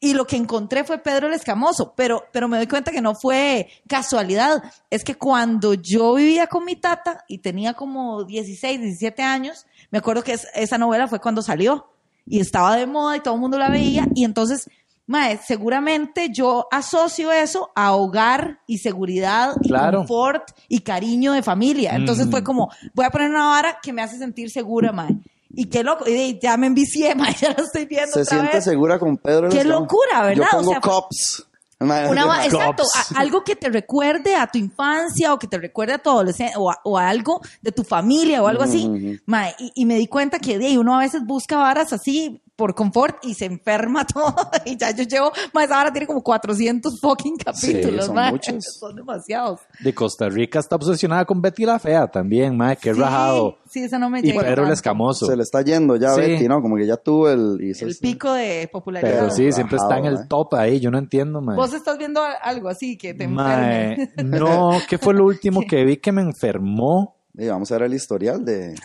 Y lo que encontré fue Pedro el Escamoso, pero, pero me doy cuenta que no fue casualidad, es que cuando yo vivía con mi tata y tenía como 16, 17 años, me acuerdo que es- esa novela fue cuando salió y estaba de moda y todo el mundo la veía y entonces Mae, seguramente yo asocio eso a hogar y seguridad y Claro. confort y cariño de familia. Entonces fue como, voy a poner una vara que me hace sentir segura, mae. Y qué loco, y ya me envicié, mae, ya lo estoy viendo Se otra siente vez. segura con Pedro. Qué Lescano. locura, ¿verdad? Yo O pongo sea, cops. Una exacto, a- algo que te recuerde a tu infancia o que te recuerde a tu adolescencia o a, o a algo de tu familia o algo así. Mae, y, y me di cuenta que de uno a veces busca varas así por confort y se enferma todo. y ya yo llevo, mae, esa vara tiene como 400 fucking capítulos, son mae. muchos. Son demasiados. De Costa Rica está obsesionada con Betty la Fea también, mae. Qué Sí, rajado. Sí, esa no me Y llega. Pedro el. Escamoso. Se le está yendo ya Sí. Betty, ¿no? Como que ya tuvo el... y se- El pico de popularidad. Pero sí, siempre está en el top ahí. Yo no entiendo, mae. Vos estás viendo algo así que te Mae, enferme. no, ¿qué fue lo último que vi que me enfermó? Y vamos a ver el historial de...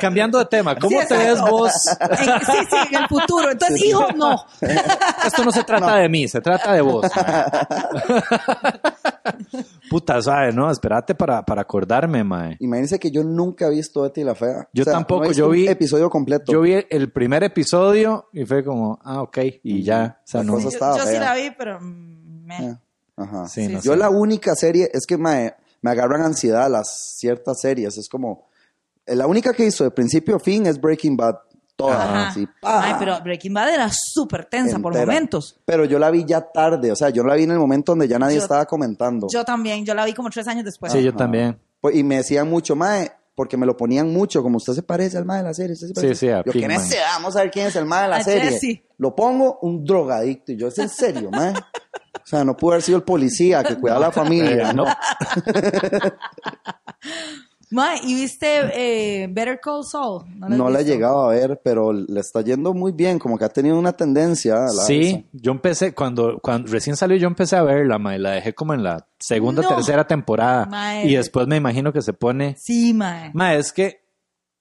Cambiando de tema, ¿cómo Sí, te ves vos? En- sí, sí, en el futuro. Entonces, hijo, no. Esto no se trata de mí, se trata de vos. Puta, ¿sabes? No, espérate para, para acordarme, mae. Imagínense que yo nunca he visto Betty la Fea. Yo tampoco, no he visto yo vi- Un episodio completo. Yo vi el primer episodio y fue como, ah, ok, y ya. O sea, La no. cosa yo estaba yo sí la vi, pero... mm, meh. Ah, Ajá. Sí, no Yo sé. la única serie, es que me, me agarran ansiedad las ciertas series. Es como, la única que hizo de principio a fin es Breaking Bad. Toda, así, pa, Ay, pero Breaking Bad era súper tensa por entera. momentos. Pero yo la vi ya tarde, o sea, yo la vi en el momento donde ya nadie Yo- estaba comentando. Yo también, yo la vi como tres años después. Sí, yo también. Pues, y me decían mucho, mae, porque me lo ponían mucho, como usted se parece al mae de la serie. Usted se Sí, parece. sí, a Yo, ¿quién es ese? Vamos a ver quién es el mae de la A serie. Jesse. Lo pongo un drogadicto. Y yo, ¿es en serio, mae? O sea, no pudo haber sido el policía que cuidaba a la familia. No. Mae, ¿y viste eh, Better Call Saul? la has No la he llegado a ver, pero le está yendo muy bien, como que ha tenido una tendencia. a la Sí, yo empecé, cuando, cuando recién salió yo empecé a verla, mae, la dejé como en la segunda, No. tercera temporada. Mae. Y después me imagino que se pone... Sí, mae. Mae, es que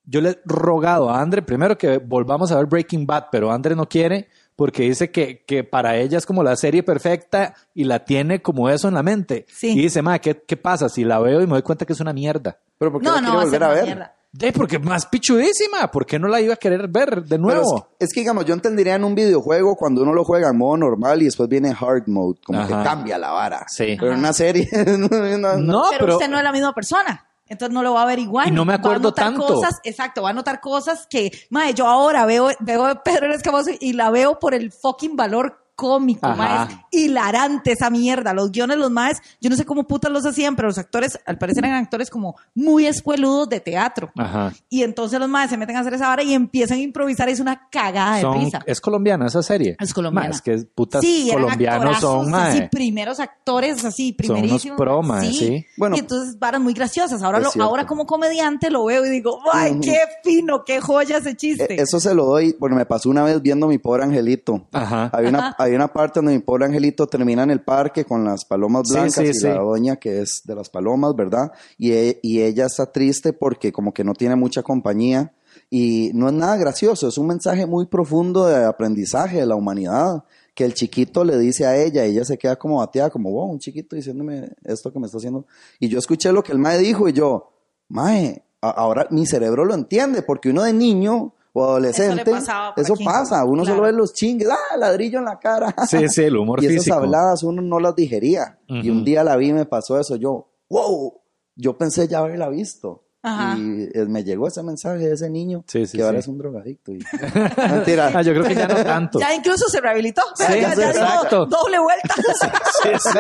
yo le he rogado a Andre primero que volvamos a ver Breaking Bad, pero Andre no quiere porque dice que, que para ella es como la serie perfecta y la tiene como eso en la mente. Sí. Y dice, mae, ¿qué, ¿qué pasa si la veo y me doy cuenta que es una mierda? Pero ¿por qué No, la no, quiere a a ver? mierda. De, porque más pichudísima, ¿por qué no la iba a querer ver de nuevo? es, es que, digamos, yo entendería en un videojuego cuando uno lo juega en modo normal y después viene hard mode, como Ajá. que cambia la vara. Sí. Pero en una serie, no, no, No, pero, pero, usted no es la misma persona. Entonces no lo va a ver igual. Y no me Va a acuerdo notar tanto. Cosas, exacto, va a notar cosas que, mae, yo ahora veo, veo a Pedro el Escamoso y la veo por el fucking valor cómico, Ajá. mae, es hilarante esa mierda. Los guiones, los maes, yo no sé cómo putas los hacían, pero los actores, al parecer eran actores como muy escueludos de teatro. Ajá. Y entonces los maes se meten a hacer esa vara y empiezan a improvisar. Es una cagada de Son- risa. es colombiana esa serie. Es colombiana. Ma, es que putas sí, colombianos son, actorazos, mae. así, primeros actores así, Son unos primerísimos. pro, sí. Bueno. y entonces varas muy graciosas. Ahora, lo- ahora como comediante lo veo y digo, ¡ay, qué fino, qué joya ese chiste! Eh, Eso se lo doy, bueno, me pasó una vez viendo mi pobre angelito. Ajá. Hay una, Ajá. Hay una parte donde mi pobre angelito termina en el parque con las palomas blancas sí, y sí. la doña que es de las palomas, ¿verdad? Y, e- y ella está triste porque como que no tiene mucha compañía y no es nada gracioso, es un mensaje muy profundo de aprendizaje de la humanidad que el chiquito le dice a ella, ella se queda como bateada, como, wow, un chiquito diciéndome esto que me está haciendo. Y yo escuché lo que el mae dijo y yo, mae, ahora mi cerebro lo entiende, porque uno de niño o adolescente, Eso le pasaba por eso aquí. pasa, uno Claro. solo ve los chingues, ah, ladrillo en la cara. Sí, sí, el humor y esas físico. habladas uno no las digería. Y Ujú. un día la vi y me pasó eso, yo, wow, yo pensé ya haberla visto. Ajá. Y eh, me llegó ese mensaje de ese niño Sí, sí, que ahora sí. es un drogadicto. y- Mentira. Ah, yo creo que ya no tanto. Ya incluso se rehabilitó. Sí, ya, ya dio exacto. doble vuelta. Sí, sí.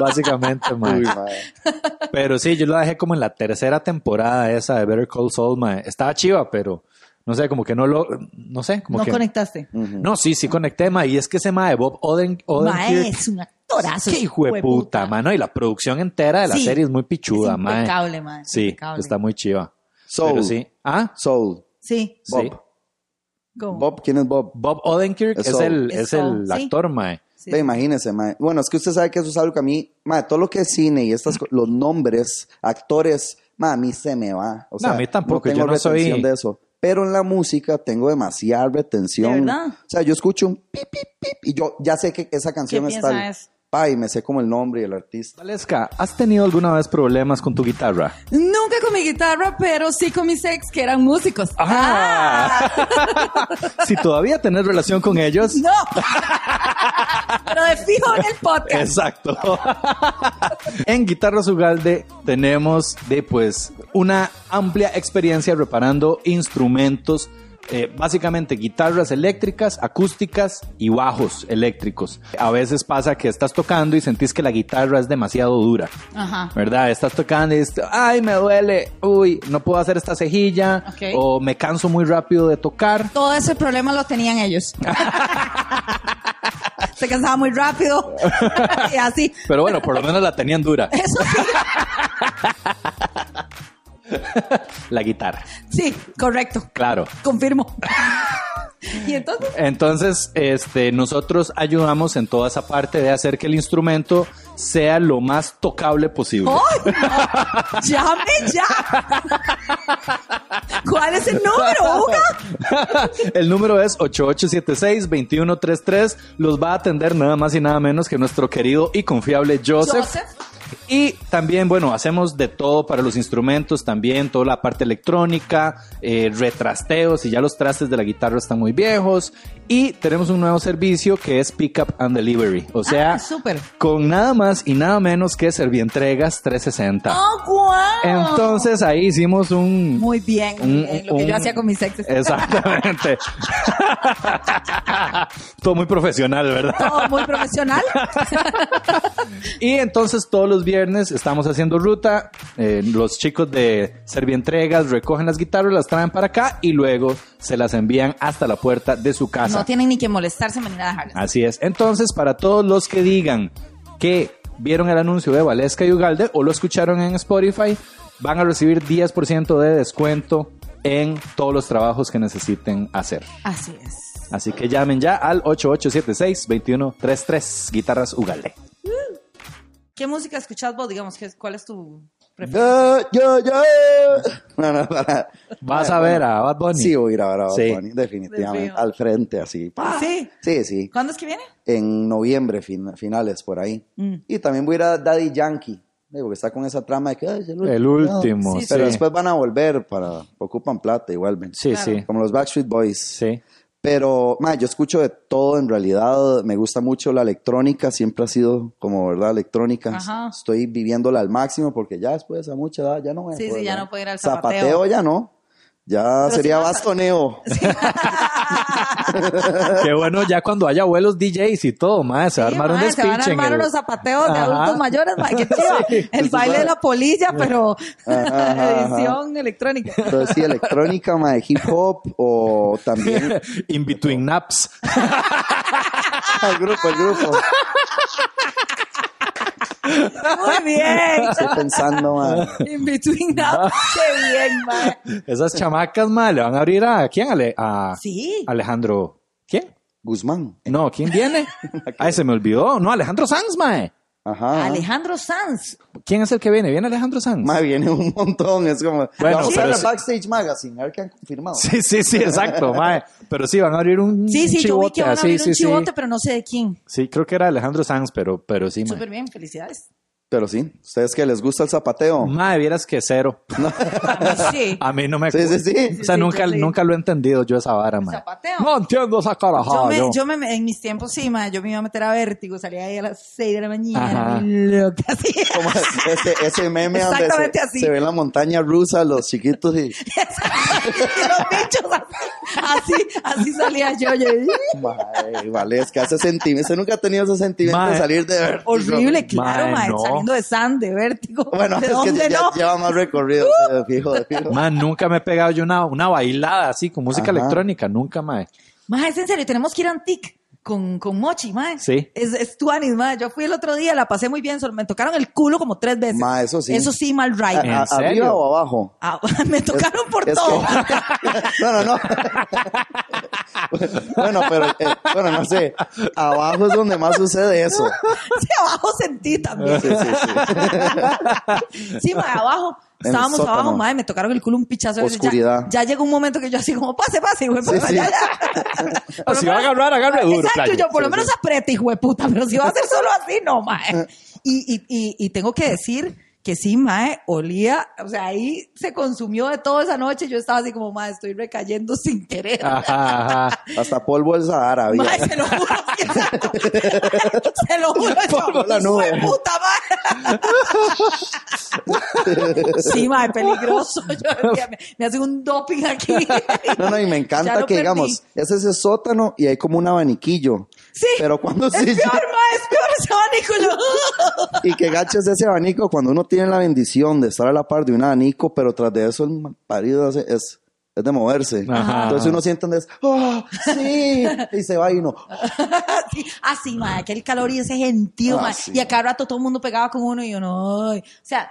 Básicamente, mae. Pero sí, yo la dejé como en la tercera temporada esa de Better Call Saul, mae. Estaba chiva, pero no sé, como que no lo, no sé, como no que... conectaste. No, sí, sí conecté, mae. Y es que ese mae, Bob Oden, Mae, Odenkirk, es un actorazo. qué hijo de puta, mano. Y la producción entera de la Sí. serie es muy pichuda, Es mae. impecable, es Sí, impecable. está muy chiva. Soul. Pero sí. ¿Ah? Soul. Sí. Bob. Sí. Bob, ¿quién es Bob? Bob Odenkirk Es el, Es es el Saul, sí. actor, mae. Sí. Imagínese, mae. Bueno, es que usted sabe que eso es algo que a mí, mae, todo lo que es cine y estas, los nombres, actores, mae, a mí se me va. O No, sea, a mí tampoco, no tengo yo no soy- de eso. Pero en la música tengo demasiada retención. ¿De verdad? O sea, yo escucho un pip, pip, pip y yo ya sé que esa canción ¿Qué está. es? Ay, me sé como el nombre y el artista. Valesca, ¿has tenido alguna vez problemas con tu guitarra? Nunca con mi guitarra, pero sí con mis ex, que eran músicos. Ah. si todavía tenés relación con ellos. ¡No! pero de fijo en el podcast. Exacto. en Guitarras Ugalde tenemos de pues una amplia experiencia reparando instrumentos, eh, básicamente guitarras eléctricas, acústicas y bajos eléctricos. A veces pasa que estás tocando y sentís que la guitarra es demasiado dura. Ajá. ¿Verdad? Estás tocando y dices, ay, me duele, uy, no puedo hacer esta cejilla, Ok. o me canso muy rápido de tocar. Todo ese problema lo tenían ellos. Se cansaba muy rápido. y así. Pero bueno, por lo menos la tenían dura, Eso sí. la guitarra. Sí, correcto. Claro. Confirmo. y entonces, Entonces, este, nosotros ayudamos en toda esa parte de hacer que el instrumento sea lo más tocable posible. no! ¡Llame ya! ¿Cuál es el número, Uga? el número es 8876-2133. Los va a atender nada más y nada menos que nuestro querido y confiable Joseph. Joseph. Y también, bueno, hacemos de todo para los instrumentos, también toda la parte electrónica, eh, retrasteos, y ya los trastes de la guitarra están muy viejos. Y tenemos un nuevo servicio que es Pickup and Delivery. O sea, Ah, súper. con nada más y nada menos que Servientregas 360. ¡Oh, guau! Entonces ahí hicimos un... Muy bien, un- bien, lo que un- yo hacía con mis exes. Exactamente. Todo muy profesional, ¿verdad? Todo muy profesional. Y entonces todos los viernes estamos haciendo ruta. eh, los chicos de Servientregas recogen las guitarras, las traen para acá y luego se las envían hasta la puerta de su casa. No tienen ni que molestarse ni nada dejarlas. Así es. Entonces, para todos los que digan que vieron el anuncio de Valesca y Ugalde o lo escucharon en Spotify, van a recibir 10% de descuento en todos los trabajos que necesiten hacer. Así es. Así que llamen ya al 8876-2133 Guitarras Ugalde. ¿Qué música escuchas vos? Digamos, ¿qué- ¿cuál es tu preferencia? Yo, yo, yo. No, no, para. ¿Vas a ver a Bad Bunny? Sí, voy a ir a ver a Bad Sí. Bunny, definitivamente. Al frente, así. ¡pah! Sí. Sí, sí. ¿Cuándo es que viene? En noviembre, fin- finales, por ahí. Mm. Y también voy a ir a Daddy Yankee. Digo, que está con esa trama de que "Ay, es el último. El último, No. sí. Pero después van a volver para. Ocupan plata y vuelven. Sí, Claro. sí. Como los Backstreet Boys. Sí. Pero, ma, yo escucho de todo en realidad. Me gusta mucho la electrónica, siempre ha sido como, ¿verdad? Electrónica. Ajá. Estoy viviéndola al máximo porque ya después a mucha edad ya no me Sí, sí, puedo, ya ¿verdad? no puedo ir al zapateo. Zapateo ya no. Ya sería bastoneo. Qué bueno ya cuando haya abuelos DJs y todo, mae, se va a armar un se van a speech en armar el... unos zapateos de Ajá. adultos mayores, mae, qué. El baile de la polilla, pero Ajá, ajá, edición electrónica. Entonces sí, electrónica, mae, hip hop o también In between naps. el grupo, el grupo. Muy bien. Estoy pensando, mae. In between now. Qué bien, mae. Esas chamacas, mae, le van a abrir a... ¿Quién? Ale- a Sí. Alejandro... ¿Quién? Guzmán. No, ¿quién viene? Ay, se me olvidó. No, Alejandro Sanz, mae. Ajá. Alejandro Sanz. ¿Quién es el que viene? ¿Viene Alejandro Sanz? Mae, viene un montón. Es como. Bueno, vamos a pero ver el sí. Backstage Magazine, a ver qué han confirmado. Sí, sí, sí, exacto, mae. Pero sí, van a abrir un Sí, sí, yo vi que van a abrir sí, un sí. chivote, pero no sé de quién. Sí, creo que era Alejandro Sanz, pero, pero sí, mae. Súper bien, felicidades. Pero sí, ¿ustedes que les gusta el zapateo? Mae, vieras que cero. Sí. A mí no me... Sí, sí, sí. O sea, Sí, nunca, sí. nunca lo he entendido yo esa vara, mae. Zapateo. No entiendo esa Yo, carajada. me, yo. yo me, en mis tiempos sí, ma, yo me iba a meter a vértigo, salía ahí a las 6 de la mañana, loca, así. Como ese, ese meme donde se, así. se ve la montaña rusa, los chiquitos y... los bichos así, así, así salía yo. yo Mae, vale, es que hace sentimiento. Usted nunca ha tenido ese sentimiento de salir de vértigo. horrible, claro, Mae, ma, no. Saliendo de San, de vértigo. Bueno, ¿De es que ya no? lleva más recorrido, de fijo, de fijo. Man, nunca me he pegado yo una, una bailada así con música Ajá. electrónica, nunca, mae. Ma, es en serio, tenemos que ir a Antic con, con Mochi, ma. Sí. Es, es tuanis, ma. Yo fui el otro día, la pasé muy bien, solo me tocaron el culo como tres veces. Ma, eso sí. Eso sí, mal right. ¿En A- a- serio? ¿Arriba o abajo? Ah, me tocaron por Es todo. que- no, no, no. bueno, pero, eh, bueno, no sé. Abajo es donde más sucede eso. Sí, abajo sentí también. Sí, sí, sí. Sí, ma, abajo. Estábamos abajo, madre, me tocaron el culo un pichazo. de veces. Ya- Oscuridad. Ya, llegó un momento que yo así como, pase, pase, güey, Sí, puta, sí. ya, ya. Si va a agarrar, agarre duro, Exacto, yo por lo menos sí. apriete, hijo de puta, pero si va a ser solo así, no, mae. Y, y, y, y tengo que decir que sí, mae, olía, o sea, ahí se consumió de toda esa noche, yo estaba así como, mae, estoy recayendo sin querer. Ajá, ajá. Hasta polvo del Sahara había. Mae, se lo juro. Se lo juro. Polvo la nube. "Hijo de puta, mae. Sí, mae, peligroso. Yo me, me hacen un doping aquí. No, no, y me encanta que, perdí. digamos, es ese sótano y hay como un abaniquillo. Sí. Pero cuando Es sí peor, mae, es peor ese abanico. Y que gaches ese abanico cuando uno tiene la bendición de estar a la par de un abanico, pero tras de eso el parido hace- es, es de moverse. Ajá. Entonces uno siente donde es, ¡oh, sí! Y se va y uno, sí, así, mae, aquel calor y ese gentío, Ah, sí. Y a cada rato todo el mundo pegaba con uno y uno, ay. O sea,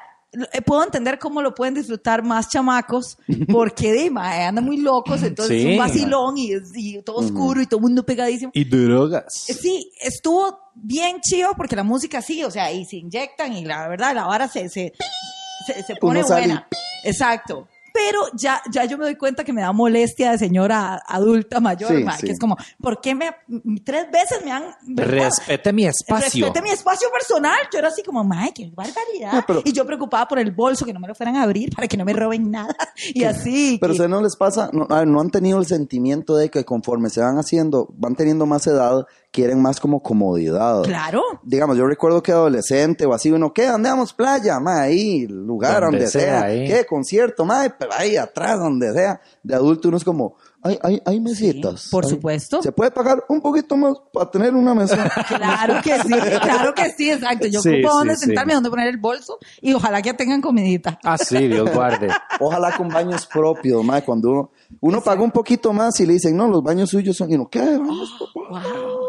eh, puedo entender cómo lo pueden disfrutar más chamacos, porque de, mae, andan muy locos, entonces Sí. es un vacilón y, es- y todo oscuro y todo el mundo pegadísimo. Y drogas. Sí, estuvo bien chido porque la música sí, o sea, y se inyectan y la verdad, la vara se, se, se, se pone Uno sale buena. Exacto. Pero ya, ya yo me doy cuenta que me da molestia de señora adulta mayor, Sí, ma, sí. que es como, ¿por qué me, tres veces me han... ¿verdad? Respete mi espacio. Respete mi espacio personal. Yo era así como, mae, qué barbaridad. No, pero- y yo preocupada por el bolso, que no me lo fueran a abrir para que no me roben nada. Y así. Pero que- ¿ustedes no les pasa? No, no han tenido el sentimiento de que conforme se van haciendo, van teniendo más edad, quieren más como comodidad. Claro. Digamos, yo recuerdo que adolescente o así, uno, ¿qué? ¿Dónde vamos? Playa, ma, ahí, lugar, Donde donde, sea, sea. ahí. ¿Qué? Concierto, ma, pero ahí atrás, donde sea. De adulto uno es como, hay, hay, hay mesitas. por Hay- supuesto. Se puede pagar un poquito más para tener una mesa. Claro que sí, claro que sí, exacto. Yo Sí, ocupo sí, dónde sí. sentarme, dónde poner el bolso y ojalá que tengan comidita. Ah, sí, Dios guarde. Ojalá con baños propios, ma, cuando uno, uno paga un poquito más y le dicen, no, los baños suyos son, y uno, ¿qué? Baños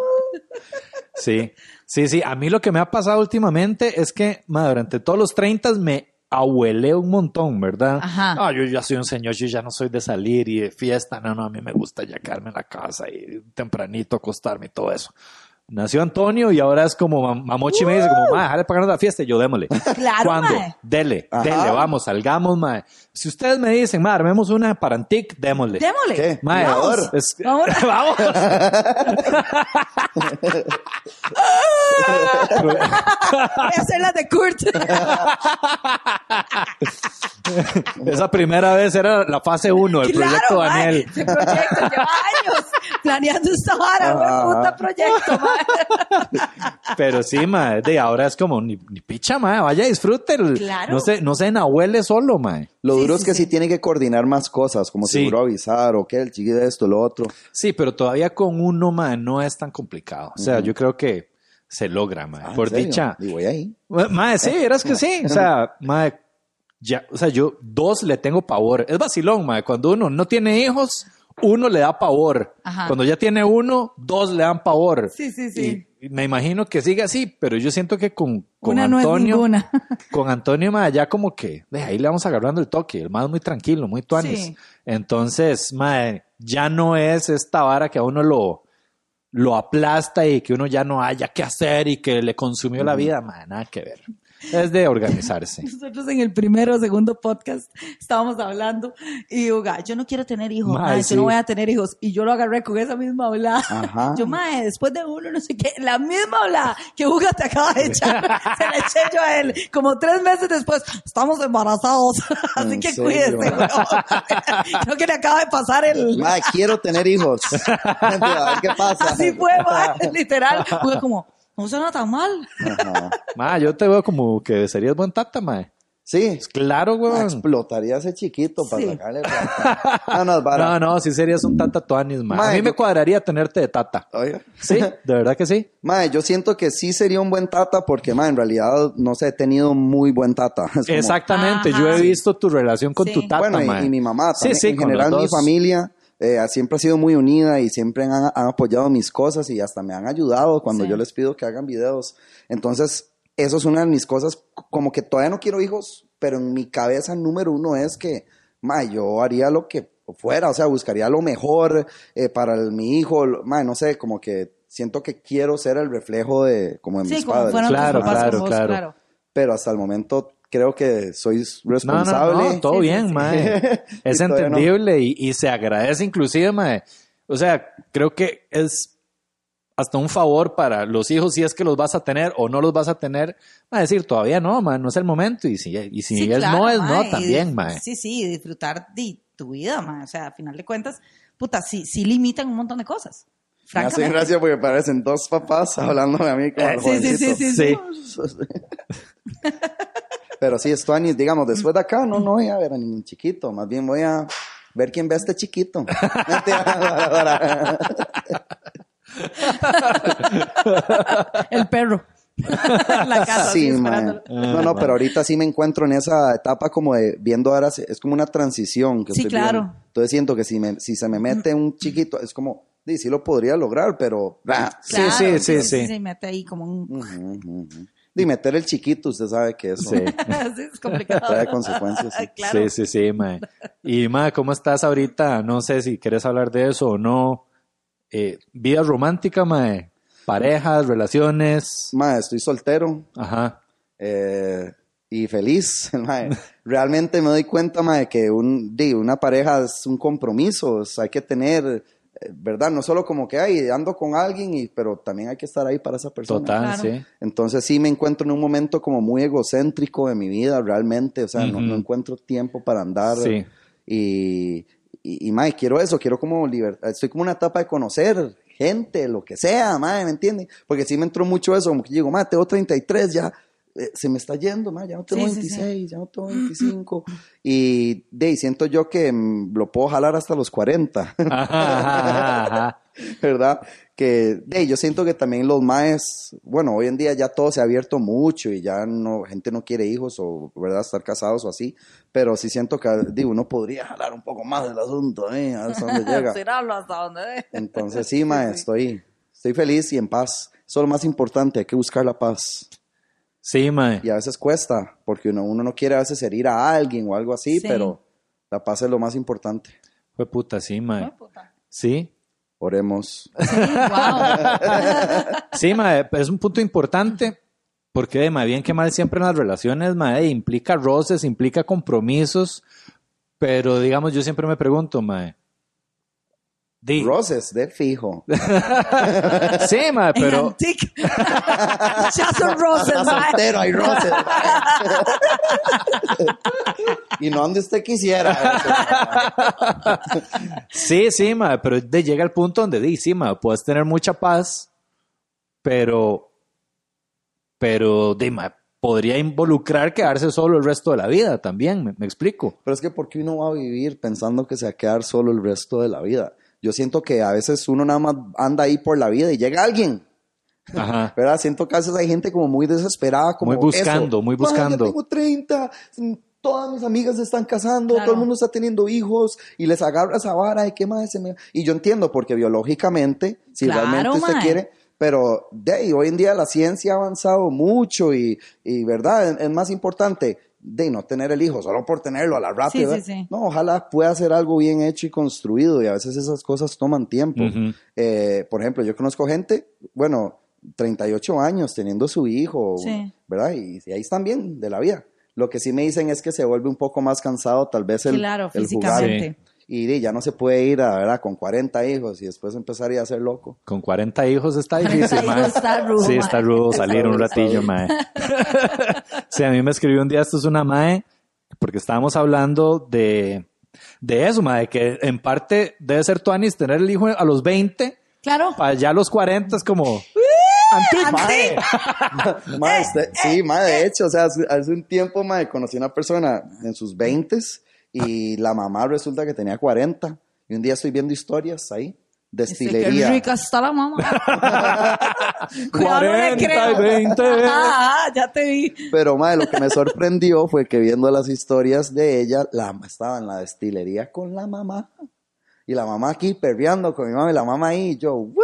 Sí, sí, sí. A mí lo que me ha pasado últimamente es que ma, durante todos los 30 me abuelé un montón, ¿verdad? Ajá. Ah, yo ya soy un señor, yo ya no soy de salir y de fiesta. No, no, a mí me gusta ya quedarme en la casa y tempranito acostarme y todo eso. Nació Antonio y ahora es como mam- Mamochi me dice como, ma, déjale pagarnos la fiesta y yo démosle. Claro, ¿Cuándo? mae. Dele, Ajá. dele, vamos, salgamos, mae. Si ustedes me dicen, ma, armemos una para Antic, démosle. Démosle. ¿Qué? Mae, Vamos. es- Vamos. vamos. Voy a hacer la de Kurt. Esa primera vez era la fase 1 del proyecto mae, Daniel. Ese proyecto lleva años planeando esta vara, puta proyecto, mae. Pero sí, mae, de ahora es como ni, ni picha, mae, vaya disfrute. el- Claro. No se, no se enahuele solo, mae. Lo Sí, duro sí, es que sí. sí. tiene que coordinar más cosas, como Sí. seguro avisar o que el chiquito de esto, lo otro. Sí, pero todavía con uno, mae, no es tan complicado. O sea, yo creo que se logra, mae. Ah, ¿en Por dicha. Y voy ahí. Mae, sí, eras que sí. O sea, mae, ya, o sea, yo dos le tengo pavor. Es vacilón, mae. Cuando uno no tiene hijos, uno le da pavor. Ajá. Cuando ya tiene uno, dos le dan pavor. Sí, sí, sí. Y, me imagino que sigue así, pero yo siento que con, con Una no Antonio, ninguna. con Antonio, mae, ya como que, de ahí le vamos agarrando el toque. El más es muy tranquilo, muy tuanis. Sí. Entonces, mae, ya no es esta vara que a uno lo, lo aplasta y que uno ya no haya que hacer y que le consumió la vida, mae, nada que ver. Es de organizarse. Nosotros en el primero o segundo podcast estábamos hablando y Uga, yo no quiero tener hijos, Mae, mae, sí. yo no voy a tener hijos. Y yo lo agarré con esa misma hablada. Ajá. Yo, mae, después de uno, no sé qué, la misma hablada que Uga te acaba de echar, se la eché yo a él. Como tres meses después, estamos embarazados, así ¿En que serio? cuídese, weón. Creo que le acaba de pasar el... Mae, quiero tener hijos. a ver qué pasa. Así fue, mae, literal. Uga como, no suena tan mal. Ajá. Ma, yo te veo como que serías buen tata, mae. Sí. Claro, weón. explotaría ese chiquito para Sí. sacarle plata. No, no, no, sí serías un tata tuanis, mae. A Mae, mí me cuadraría tenerte de tata. Oiga. Sí, de verdad que sí. Mae, yo siento que sí sería un buen tata porque, mae, en realidad no sé, he tenido muy buen tata. Como- Exactamente, Ajá. yo he visto tu relación con Sí. tu tata, bueno, y- mae. y, mi mamá Sí, también. sí, en con general, los mi familia eh, siempre ha sido muy unida y siempre han, han apoyado mis cosas y hasta me han ayudado cuando Sí. yo les pido que hagan videos. Entonces, eso es una de mis cosas, como que todavía no quiero hijos, pero en mi cabeza número uno es que, ma, yo haría lo que fuera, o sea, buscaría lo mejor eh, para el- mi hijo, ma, no sé, como que siento que quiero ser el reflejo de, como de Sí, mis como padres. Claro, claro, claro. claro. Pero hasta el momento creo que soy No, no, responsable. no, todo bien, sí. mae. Es Y todavía no. entendible y, y se agradece inclusive, mae. O sea, creo que es hasta un favor para los hijos si es que los vas a tener o no los vas a tener. Va a decir, todavía no, mae, no es el momento. Y si, y si Sí, es claro, no, es mae, no también, mae. Sí, sí, disfrutar de tu vida, mae. O sea, a final de cuentas, puta, sí, sí limitan un montón de cosas. Me hace gracia porque parecen dos papás hablando a mí como Eh, Sí, sí, sí, sí, sí. Pero sí, Stuanis, digamos, después de acá no, no voy a ver a ningún chiquito, más bien voy a ver quién ve a este chiquito. El perro. la casa, sí, mae. esperándolo. No, no, pero ahorita sí me encuentro en esa etapa como de viendo ahora, es como una transición que Sí, estoy claro. viendo. Entonces siento que si, me, si se me mete un chiquito, es como, sí, sí lo podría lograr, pero... ah, Sí, sí, sí, sí. Se mete ahí como un... Y meter el chiquito, usted sabe que eso Sí. sí, es complicado. trae consecuencias. sí. claro. Sí, sí, sí, mae. Y, mae, ¿cómo estás ahorita? No sé si quieres hablar de eso o no. Eh, vida romántica, mae. Parejas, relaciones. Mae, estoy soltero. Ajá. eh, y feliz. mae. Realmente me doy cuenta mae, que un, di, una pareja es un compromiso, o sea, hay que tener, ¿verdad? No solo como que ay, ando con alguien, y, pero también hay que estar ahí para esa persona. Total, Claro. sí. Entonces sí me encuentro en un momento como muy egocéntrico de mi vida, realmente, o sea, no, encuentro tiempo para andar. Sí. Y, y, y, mae, quiero eso, quiero como libertad, estoy como una etapa de conocer gente, lo que sea, mae, ¿me entiende? Porque sí me entró mucho eso, como que digo, mae, tengo 33, ya eh, se me está yendo, mae, ya no tengo Sí, sí, sí. 26, ya no tengo 25. Y de ahí siento yo que mm, lo puedo jalar hasta los 40. Ajá. ¿verdad? Que de ahí, yo siento que también los maes, bueno, hoy en día ya todo se ha abierto mucho y ya no, gente no quiere hijos o, ¿verdad? Estar casados o así, pero sí siento que, digo, uno podría jalar un poco más del asunto, ¿eh? Hasta donde llega. Hasta donde dé. Entonces, sí, mae, estoy, estoy feliz y en paz. Eso es lo más importante, hay que buscar la paz. Sí, mae. Y a veces cuesta, porque uno, uno no quiere a veces herir a alguien o algo así, Sí. pero la paz es lo más importante. Fue puta, sí, mae. Ay, puta. Sí. Oremos. Sí, wow. Sí, mae, es un punto importante porque, de, mae, bien que mal siempre en las relaciones, mae, implica roces, implica compromisos, pero digamos, yo siempre me pregunto, mae, Roses, de fijo. sí, En pero ya son roses, soltero, hay roses. y no donde usted quisiera. sí, sí, mae, pero de, llega el punto donde di, sí, mae, puedes tener mucha paz, pero pero di, mae, podría involucrar quedarse solo el resto de la vida también, me, me explico. Pero es que ¿por qué uno va a vivir pensando que se va a quedar solo el resto de la vida? Yo siento que a veces uno nada más anda ahí por la vida y llega alguien. Ajá. ¿Verdad? Siento que a veces hay gente como muy desesperada, como Muy buscando, eso. muy "Ma, buscando". ya tengo 30, mm, todas mis amigas se están casando, Claro. todo el mundo está teniendo hijos y les agarra esa vara y qué más se me... Y yo entiendo porque biológicamente, si Claro, realmente usted mae. quiere, pero de ahí, hoy en día la ciencia ha avanzado mucho y, y ¿verdad? Es, es más importante de no tener el hijo solo por tenerlo a la rápida. Sí, sí, sí. No, ojalá pueda ser algo bien hecho y construido y a veces esas cosas toman tiempo. Eh, por ejemplo, yo conozco gente, bueno, 38 años teniendo su hijo, Sí. ¿verdad? Y, y ahí están bien de la vida. Lo que sí me dicen es que se vuelve un poco más cansado tal vez el, Claro, el jugar. Y di, ya no se puede ir a, ¿verdad? Con 40 hijos y después empezaría a ser loco. Con 40 hijos está 40 difícil, mae. está rudo, Sí, está rudo salir Está un ratillo, mae. sí, a mí me escribió un día, esto es una mae, porque estábamos hablando de, de eso, mae, que en parte debe ser tuanis tener el hijo a los 20, Claro. para allá a los 40 es como... Antique. Mae, usted- sí, mae, de hecho, o sea, hace, hace un tiempo, mae, conocí a una persona en sus 20 y la mamá resulta que tenía 40. Y un día estoy viendo historias ahí, destilería. Qué rica está la mamá. No le 40 y creo. 20. Ajá, ajá, ya te vi. Pero, madre, lo que me sorprendió fue que viendo las historias de ella, la estaba en la destilería con la mamá. Y la mamá aquí perreando con mi mamá y la mamá ahí, y yo, "Woo".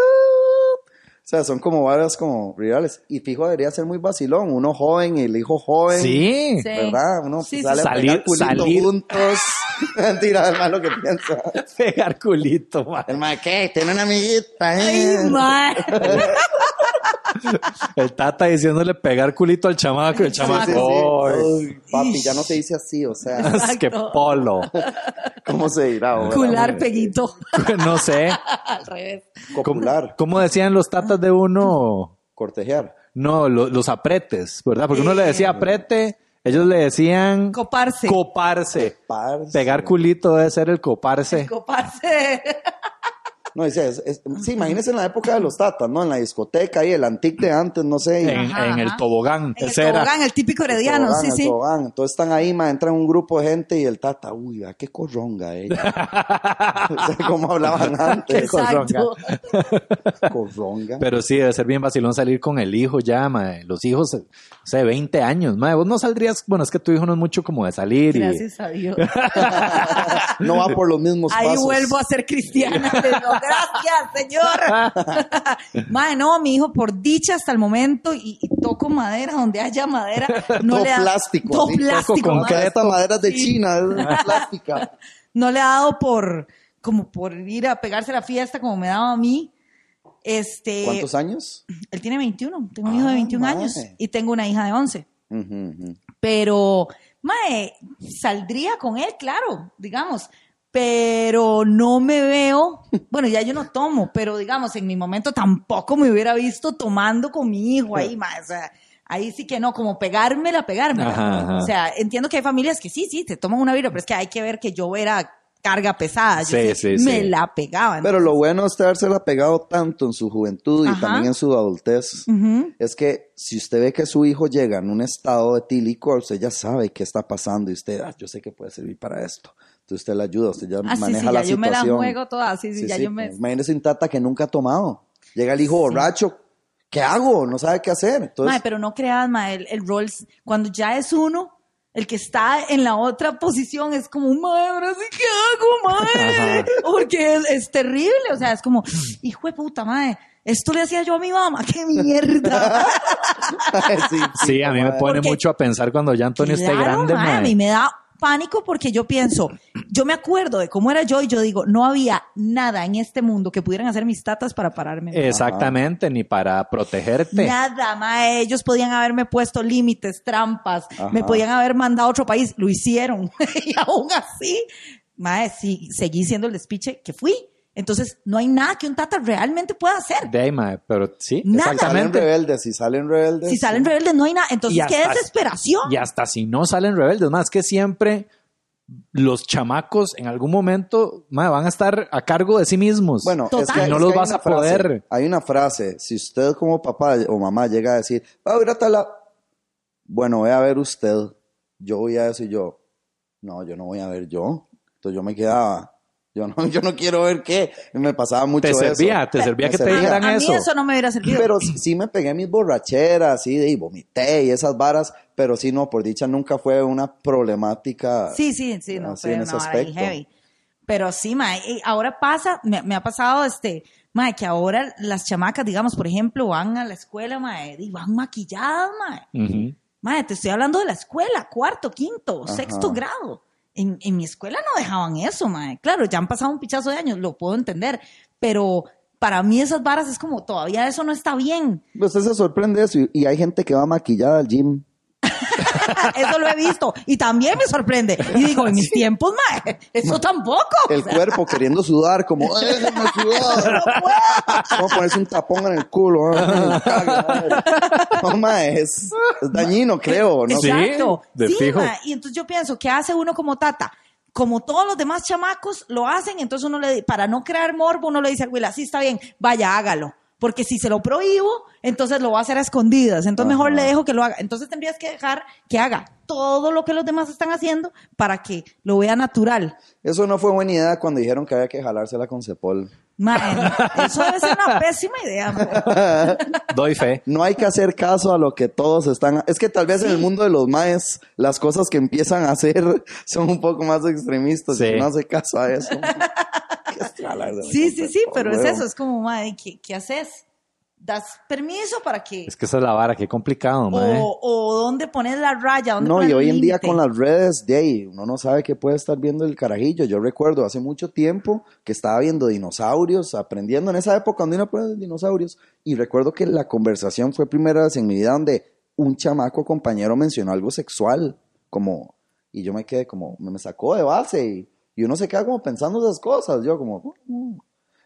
O sea, son como varias como rivales. Y fijo, debería ser muy vacilón. Uno joven y el hijo joven. Sí. Sí. ¿Verdad? Uno Sí, sale sí. a pegar Salir- culito salir. juntos. Mentira, es más lo que piensa. Pegar culito, mae. El mae, ¿qué? Tiene una amiguita. Ay, ¿eh? El tata diciéndole pegar culito al chamaco y el Sí, sí, chamaco... sí. "Ay, Ay, papi, ya no se dice así, o sea, es que Exacto. polo. ¿cómo se dirá ahora? Cular peguito. No sé. Al revés. ¿Cómo, Copular, cómo decían los tatas de uno? cortejear. No, lo- los apretes, ¿verdad? Porque uno le decía aprete, ellos le decían Coparse. coparse. Pegar culito debe ser el coparse. Coparse. No, dice, es- es- sí, imagínense en la época de los tatas, ¿no? En la discoteca ahí, el antique de antes, no sé. y- En, Ajá, en el tobogán. En el era. tobogán, el típico herediano, tobogán, sí, el sí. tobogán. Entonces están ahí, ma, entra un grupo de gente y el tata, uy, vea qué corronga ella. o sea, como hablaban antes. Exacto. Corronga. Pero sí, debe ser bien vacilón salir con el hijo ya, mae. Los hijos, no sé, 20 años, mae. Vos no saldrías, bueno, es que tu hijo no es mucho como de salir y... Gracias a Dios. no va por los mismos Ahí pasos. vuelvo a ser cristiana. Digo, gracias, señor. Madre, no, mi hijo, por dicha hasta el momento, y, y toco madera donde haya madera. No Todo le ha- plástico, Todo toco plástico. con madre. Ma, esta madera de Sí. China, es plástica. No le ha dado por, como por ir a pegarse la fiesta como me daba a mí. Este, ¿Cuántos años? Él tiene 21, tengo un hijo de Ah, 21 mae. años y tengo una hija de 11. Ujú, ujú. Pero, mae, saldría con él, claro, digamos. Pero no me veo, bueno, ya yo no tomo, pero digamos, en mi momento tampoco me hubiera visto tomando con mi hijo ahí, mae, o sea, ahí sí que no, como pegármela, pegármela. Ajá, ajá. O sea, entiendo que hay familias que sí, sí, te toman una birra, pero es que hay que ver que yo era carga pesada, yo Sí, sí sí, me la pegaba. Pero lo bueno es habérsela pegado tanto en su juventud y Ajá. también en su adultez. Es que si usted ve que su hijo llega en un estado etílico, usted ya sabe qué está pasando y usted, ah, yo sé que puede servir para esto. Entonces usted le ayuda, usted ya Ah, sí, maneja sí, la ya yo me la situación. juego toda, sí, sí, Sí, ya sí. yo me... Imagínese un tata que nunca ha tomado. Llega el hijo borracho, ¿qué hago? No sabe qué hacer. Entonces, Mae, pero no creas, mae, el, el rol, cuando ya es uno, el que está en la otra posición es como, mae, ahora sí, ¿qué hago, mae? Ajá. Porque es, es terrible, o sea, es como, hijo de puta, mae, esto le hacía yo a mi mamá, qué mierda. sí, Sí, a mí me madre. pone Porque- mucho a pensar cuando ya Antonio esté Claro, grande, mae, a mae. mí me da pánico porque yo pienso, yo me acuerdo de cómo era yo y yo digo, no había nada en este mundo que pudieran hacer mis tatas para pararme. Exactamente, ni para protegerte. Nada, mae, ellos podían haberme puesto límites, trampas, me podían haber mandado a otro país, lo hicieron. y aún así, mae, sí, seguí siendo el despiche que fui. Entonces, no hay nada que un tata realmente pueda hacer. De ahí, mae, pero sí, Nada. Salen rebeldes, si salen rebeldes. Si salen rebeldes, no hay nada. Entonces, qué desesperación. Y hasta si no salen rebeldes, más que siempre los chamacos en algún momento mae, van a estar a cargo de sí mismos. Bueno, Total. es que, No es los que vas una a poder. frase, hay una frase, si usted como papá o mamá llega a decir, va a ir a tal lado", bueno, voy a ver usted, yo voy a decir yo, no, yo no voy a ver yo, entonces yo me quedaba, yo no, yo no quiero ver qué, me pasaba mucho te eso. servía, te servía Me que te dijeran a mí eso. eso no me hubiera servido. Pero sí, sí me pegué mis borracheras, sí, y vomité y esas varas, pero sí, no, por dicha nunca fue una problemática. Sí, sí, sí, no así fue en una ese aspecto. heavy. Pero sí, mae, y ahora pasa, me, me ha pasado este, mae, que ahora las chamacas, digamos, por ejemplo, van a la escuela, mae, y van maquilladas, mae. Ujú. Mae, te estoy hablando de la escuela, cuarto, quinto, Ajá. sexto grado. En, mi escuela no dejaban eso, mae. Claro, ya han pasado un pichazo de años, lo puedo entender, pero para mí esas varas es como, todavía eso no está bien. Usted se sorprende de eso y hay gente que va maquillada al gym. Eso lo he visto y también me sorprende. Y digo, en mis tiempos, mae, eso tampoco. El cuerpo queriendo sudar, como, "Ay, déjame sudar. Vamos a ponerse un tapón en el culo. madre. No, ma, es, es dañino, creo. ¿no? Sí. Exacto. de Sí, fijo. ma, Y entonces yo pienso, ¿qué hace uno como tata? Como todos los demás chamacos lo hacen, entonces uno le, para no crear morbo, uno le dice al así está bien, vaya, hágalo. Porque si se lo prohíbo, entonces lo va a hacer a escondidas. Entonces mejor Ajá. le dejo que lo haga. Entonces tendrías que dejar que haga todo lo que los demás están haciendo para que lo vea natural. Eso no fue buena idea cuando dijeron que había que jalársela con Cepol. Ma, eso debe ser una pésima idea. Doy fe. No hay que hacer caso a lo que todos están... Es que tal vez en el mundo de los maes, las cosas que empiezan a hacer son un poco más extremistas. Sí. Y no hace caso a eso. ¿Qué es jalársela Sí, con sí, sí, pero es eso, es como, madre, ¿qué, qué haces? ¿Das permiso para que... Es que esa es la vara, qué complicado, mae. O, o dónde pones la raya, dónde No, pones y el hoy en día con las redes, de ahí, uno no sabe qué puede estar viendo el carajillo. Yo recuerdo hace mucho tiempo que estaba viendo dinosaurios, aprendiendo en esa época donde uno aprende dinosaurios. Y recuerdo que la conversación fue primera vez en mi vida donde un chamaco compañero mencionó algo sexual, como, y yo me quedé como, me sacó de base y, y uno se queda como pensando esas cosas. Yo como, "Mm".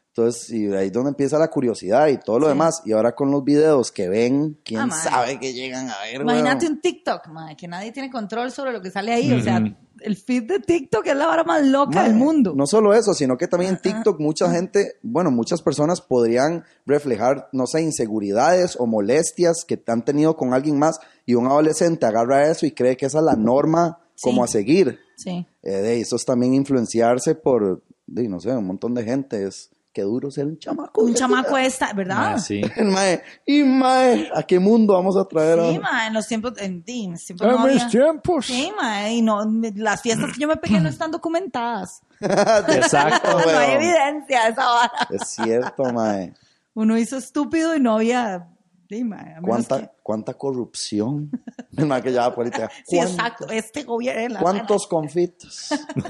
entonces, y de ahí es donde empieza la curiosidad y todo lo Sí. demás. Y ahora con los videos que ven, quién Ah, sabe que llegan a ver. Imagínate un TikTok, madre, que nadie tiene control sobre lo que sale ahí. O sea, el feed de TikTok es la vara más loca del mundo. No solo eso, sino que también en TikTok mucha gente, bueno, muchas personas podrían reflejar, no sé, inseguridades o molestias que han tenido con alguien más y un adolescente agarra eso y cree que esa es la norma Sí. como a seguir. Sí. Eh, de eso es también influenciarse por, de, no sé, un montón de gente. Es que duro ser un chamaco. Un chamaco esta, ¿verdad? Mae, sí. Mae, y mae, ¿a qué mundo vamos a traer Sí, a- ma, en los tiempos, en, en los tiempos no había- tiempos. Sí, ma, y no, las fiestas que yo me pegué no están documentadas. Exacto. no hay evidencia de esa vara. Es cierto, mae. Uno hizo estúpido y no había... Sí, ma, ¿Cuánta, que- cuánta corrupción. Mae que ya política. Sí, ¿Cuánto- exacto. Este gobierno... ¿Cuántos confitos?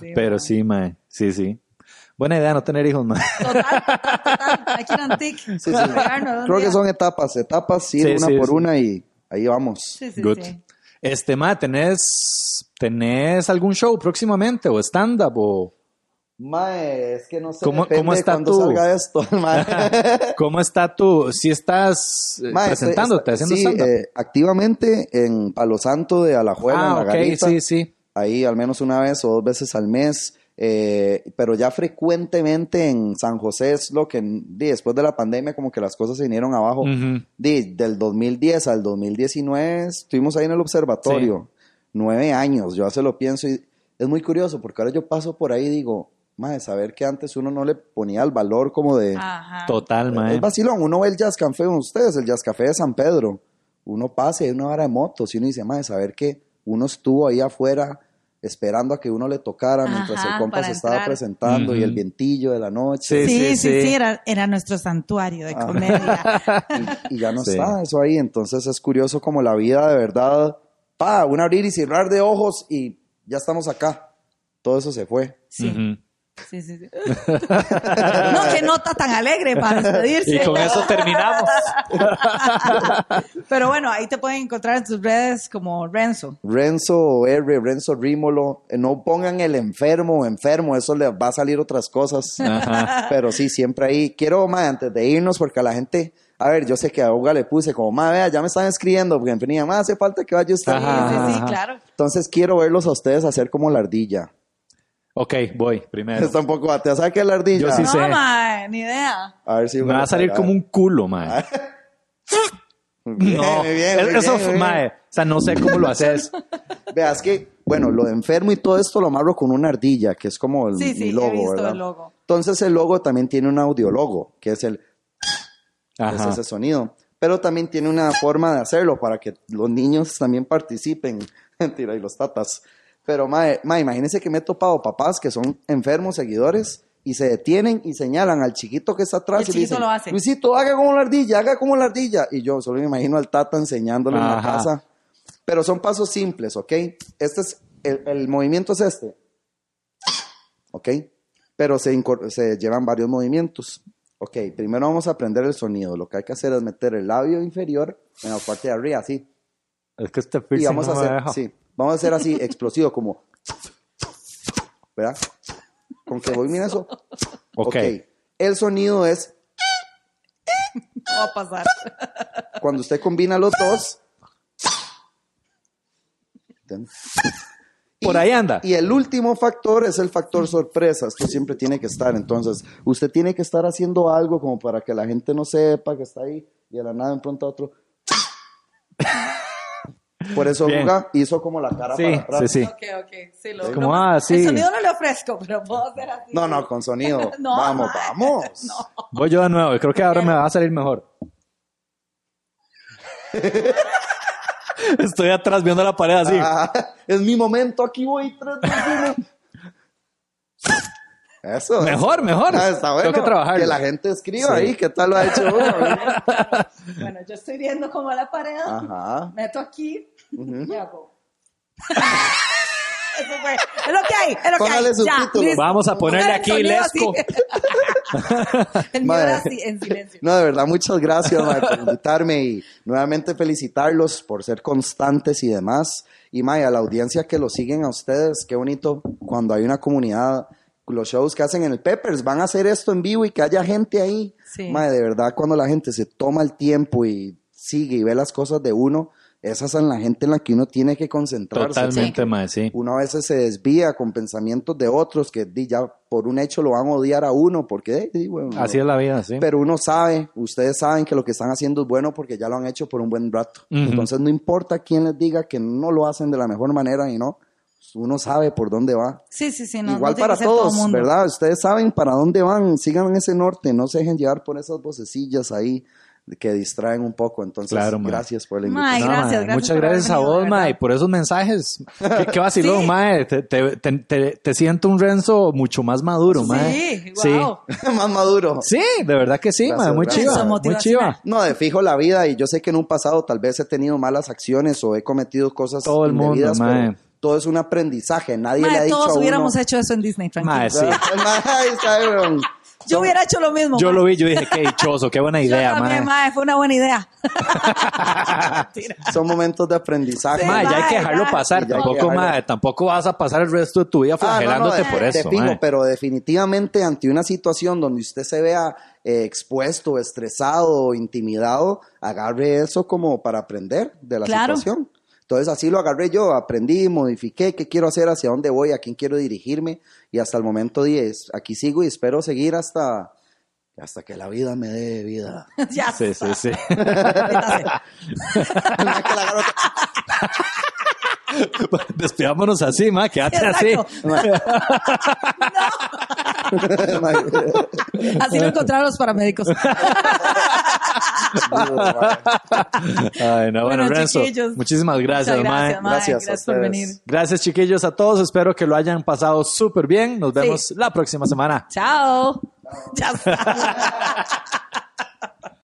Sí, Pero ma. sí, mae. Sí, sí. Buena idea no tener hijos, mae. Total, total, total. Hay que ir a Antic. Sí, sí. Creo que son etapas, etapas, Sí, una sí, por sí. una y ahí vamos. Sí, sí, Good. sí. Este, mae, ¿tenés, ¿tenés algún show próximamente o stand-up o Mae, es que no sé ¿Cómo- cómo está tu- salga esto, mae. cómo está tu, si estás eh, Mae, estoy- presentándote, está- haciendo sí, eh, activamente en Palo Santo de Alajuela, en ah, la ok, Garita. sí, sí. ahí al menos una vez o dos veces al mes, eh, pero ya frecuentemente en San José es lo que di, después de la pandemia como que las cosas se vinieron abajo. Di, del 2010 al 2019 estuvimos ahí en el observatorio, nueve años, yo se lo pienso y es muy curioso porque ahora yo paso por ahí y digo, más saber que antes uno no le ponía el valor como de... Ajá. Total, mae. Es vacilón, uno ve el Jazz Café con ustedes, el Jazz Café de San Pedro. Uno pasa y hay una vara de motos y uno dice, madre, saber que uno estuvo ahí afuera esperando a que uno le tocara mientras Ajá, el compa se estaba entrar. presentando y el vientillo de la noche. Sí, Sí, sí, sí, sí. era, era nuestro santuario de Ah. comedia. Y, y ya no Sí. está eso ahí. Entonces es curioso como la vida de verdad, pa, un abrir y cerrar de ojos y ya estamos acá. Todo eso se fue. Sí. Sí, sí, sí. No, qué nota tan alegre para despedirse. Y con eso terminamos. Pero bueno, ahí te pueden encontrar en tus redes como Renzo. Renzo R, Renzo Rímolo. Eh, No pongan el enfermo, enfermo, eso le va a salir otras cosas. Ajá. Pero sí, siempre ahí. Quiero, ma, antes de irnos, porque a la gente, a ver, yo sé que a Uga le puse como, ma, vea, ya me están escribiendo, porque venía, ma, hace falta que vaya usted. Sí, Ajá, sí, claro. Entonces quiero verlos a ustedes hacer como la ardilla. Ok, voy primero. Está un poco batea. ¿Sabe qué es la ardilla? Yo sí no, sé. mae, ni idea. A ver si Me va a salir como un culo, mae. Muy bien, No, bien, muy eso, bien, muy mae. O sea, no sé cómo lo haces. Veas que, bueno, lo de enfermo y todo esto lo amarro con una ardilla, que es como el, Sí, sí, mi he logo, visto ¿verdad? el logo. Entonces el logo también tiene un audiologo, que es el es Ajá. ese sonido. Pero también tiene una forma de hacerlo para que los niños también participen. Mentira, y los tatas. Pero, mae, mae, imagínense que me he topado papás que son enfermos, seguidores, y se detienen y señalan al chiquito que está atrás El y le chiquito dicen, lo hace. Luisito, haga como la ardilla, haga como la ardilla. Y yo solo me imagino al tata enseñándole en la casa. Pero son pasos simples, ¿ok? Este es, el, el movimiento es este. ¿Ok? Pero se, se llevan varios movimientos. Ok, primero vamos a aprender el sonido. Lo que hay que hacer es meter el labio inferior en la parte de arriba, así. Es que este Y piercing vamos a me hacer, deja. sí, vamos a hacer así, explosivo, como. ¿Verdad? Con que voy, mira eso. Ok. El sonido es No va a pasar. cuando usted combina los dos. ¿Entiende? Por ahí anda. Y el último factor es el factor sorpresa. Esto siempre tiene que estar. Entonces, usted tiene que estar haciendo algo como para que la gente no sepa que está ahí y de la nada en pronto otro. Por eso Bien. Guga hizo como la cara Sí, para atrás. sí, sí. Ok, ok. Sí, lo, Como, ah, sí. El sonido no le ofrezco, pero puedo hacer así. No, no, con sonido. No, vamos, vamos. Voy yo de nuevo. y Creo que ahora me va a salir mejor. Estoy atrás viendo la pared así. Ah, es mi momento, aquí voy. tres. Eso. Mejor, mejor. Ah, está bueno. Tengo que trabajarlo. Que la gente escriba Sí. ahí qué tal lo ha hecho uno. Bueno, yo estoy viendo como la pared. Ajá. Meto aquí y hago. Eso fue. Es lo que hay. Es lo Póngale que hay. Ya. Vamos a ponerle aquí Lesco. El Madre. así, en silencio. No, de verdad, muchas gracias mae, por invitarme y nuevamente felicitarlos por ser constantes y demás. Y Maya, a la audiencia que lo siguen a ustedes, qué bonito cuando hay una comunidad, los shows que hacen en el Peppers, van a hacer esto en vivo y que haya gente ahí. Sí. De verdad, cuando la gente se toma el tiempo y sigue y ve las cosas de uno, esas son la gente en la que uno tiene que concentrarse. Totalmente, mae, sí. Uno a veces se desvía con pensamientos de otros que di, ya por un hecho lo van a odiar a uno, porque bueno, Así es la vida, sí. pero uno sabe, ustedes saben que lo que están haciendo es bueno porque ya lo han hecho por un buen rato. Entonces no importa quién les diga que no lo hacen de la mejor manera y no, uno sabe por dónde va. Sí, sí, sí. No, Igual no para todo todos. ¿verdad? Ustedes saben para dónde van, sigan en ese norte, no se dejen llevar por esas vocecillas ahí que distraen un poco. Entonces, Claro, gracias por la invitación. Gracias, gracias Muchas gracias a vos, mae, por esos mensajes. Qué, qué vacilón, Sí. mae. Te, te, te, te- te siento un Renzo mucho más maduro, mae. Sí, wow. Más maduro. Sí, de verdad que sí, Gracias, mae. Muy chiva, muy chiva. No, de fijo la vida y yo sé que en un pasado tal vez he tenido malas acciones o he cometido cosas Todo el mundo, mae. pero todo es un aprendizaje. Nadie le ha dicho todos a hubiéramos uno. hecho eso en Disney, tranquilo. Mae, sí. Yo hubiera hecho lo mismo. Yo mae. lo vi, yo dije, qué dichoso, qué buena idea, también, Fue una buena idea. Son momentos de aprendizaje. Sí, ya hay que dejarlo ya. pasar. Sí, Tampoco, dejarlo. tampoco vas a pasar el resto de tu vida Ah, no, no, flagelándote de- por eso, fijo, mae. pero definitivamente ante una situación donde usted se vea eh, expuesto, estresado, intimidado, agarre eso como para aprender de la Claro. situación. Entonces así lo agarré yo, aprendí, modifiqué qué quiero hacer, hacia dónde voy, a quién quiero dirigirme y hasta el momento 10. Aquí sigo y espero seguir hasta, hasta que la vida me dé vida. ya. Sí, sí, sí. Despidámonos así, mae, quédate así. Así lo encontraron los paramédicos. Ay, no, bueno, Bueno, Renzo, muchísimas gracias, mae. gracias, mae. Gracias Gracias por venir. Gracias, chiquillos, a todos. Espero que lo hayan pasado súper bien. Nos vemos Sí. la próxima semana. Chao. Está.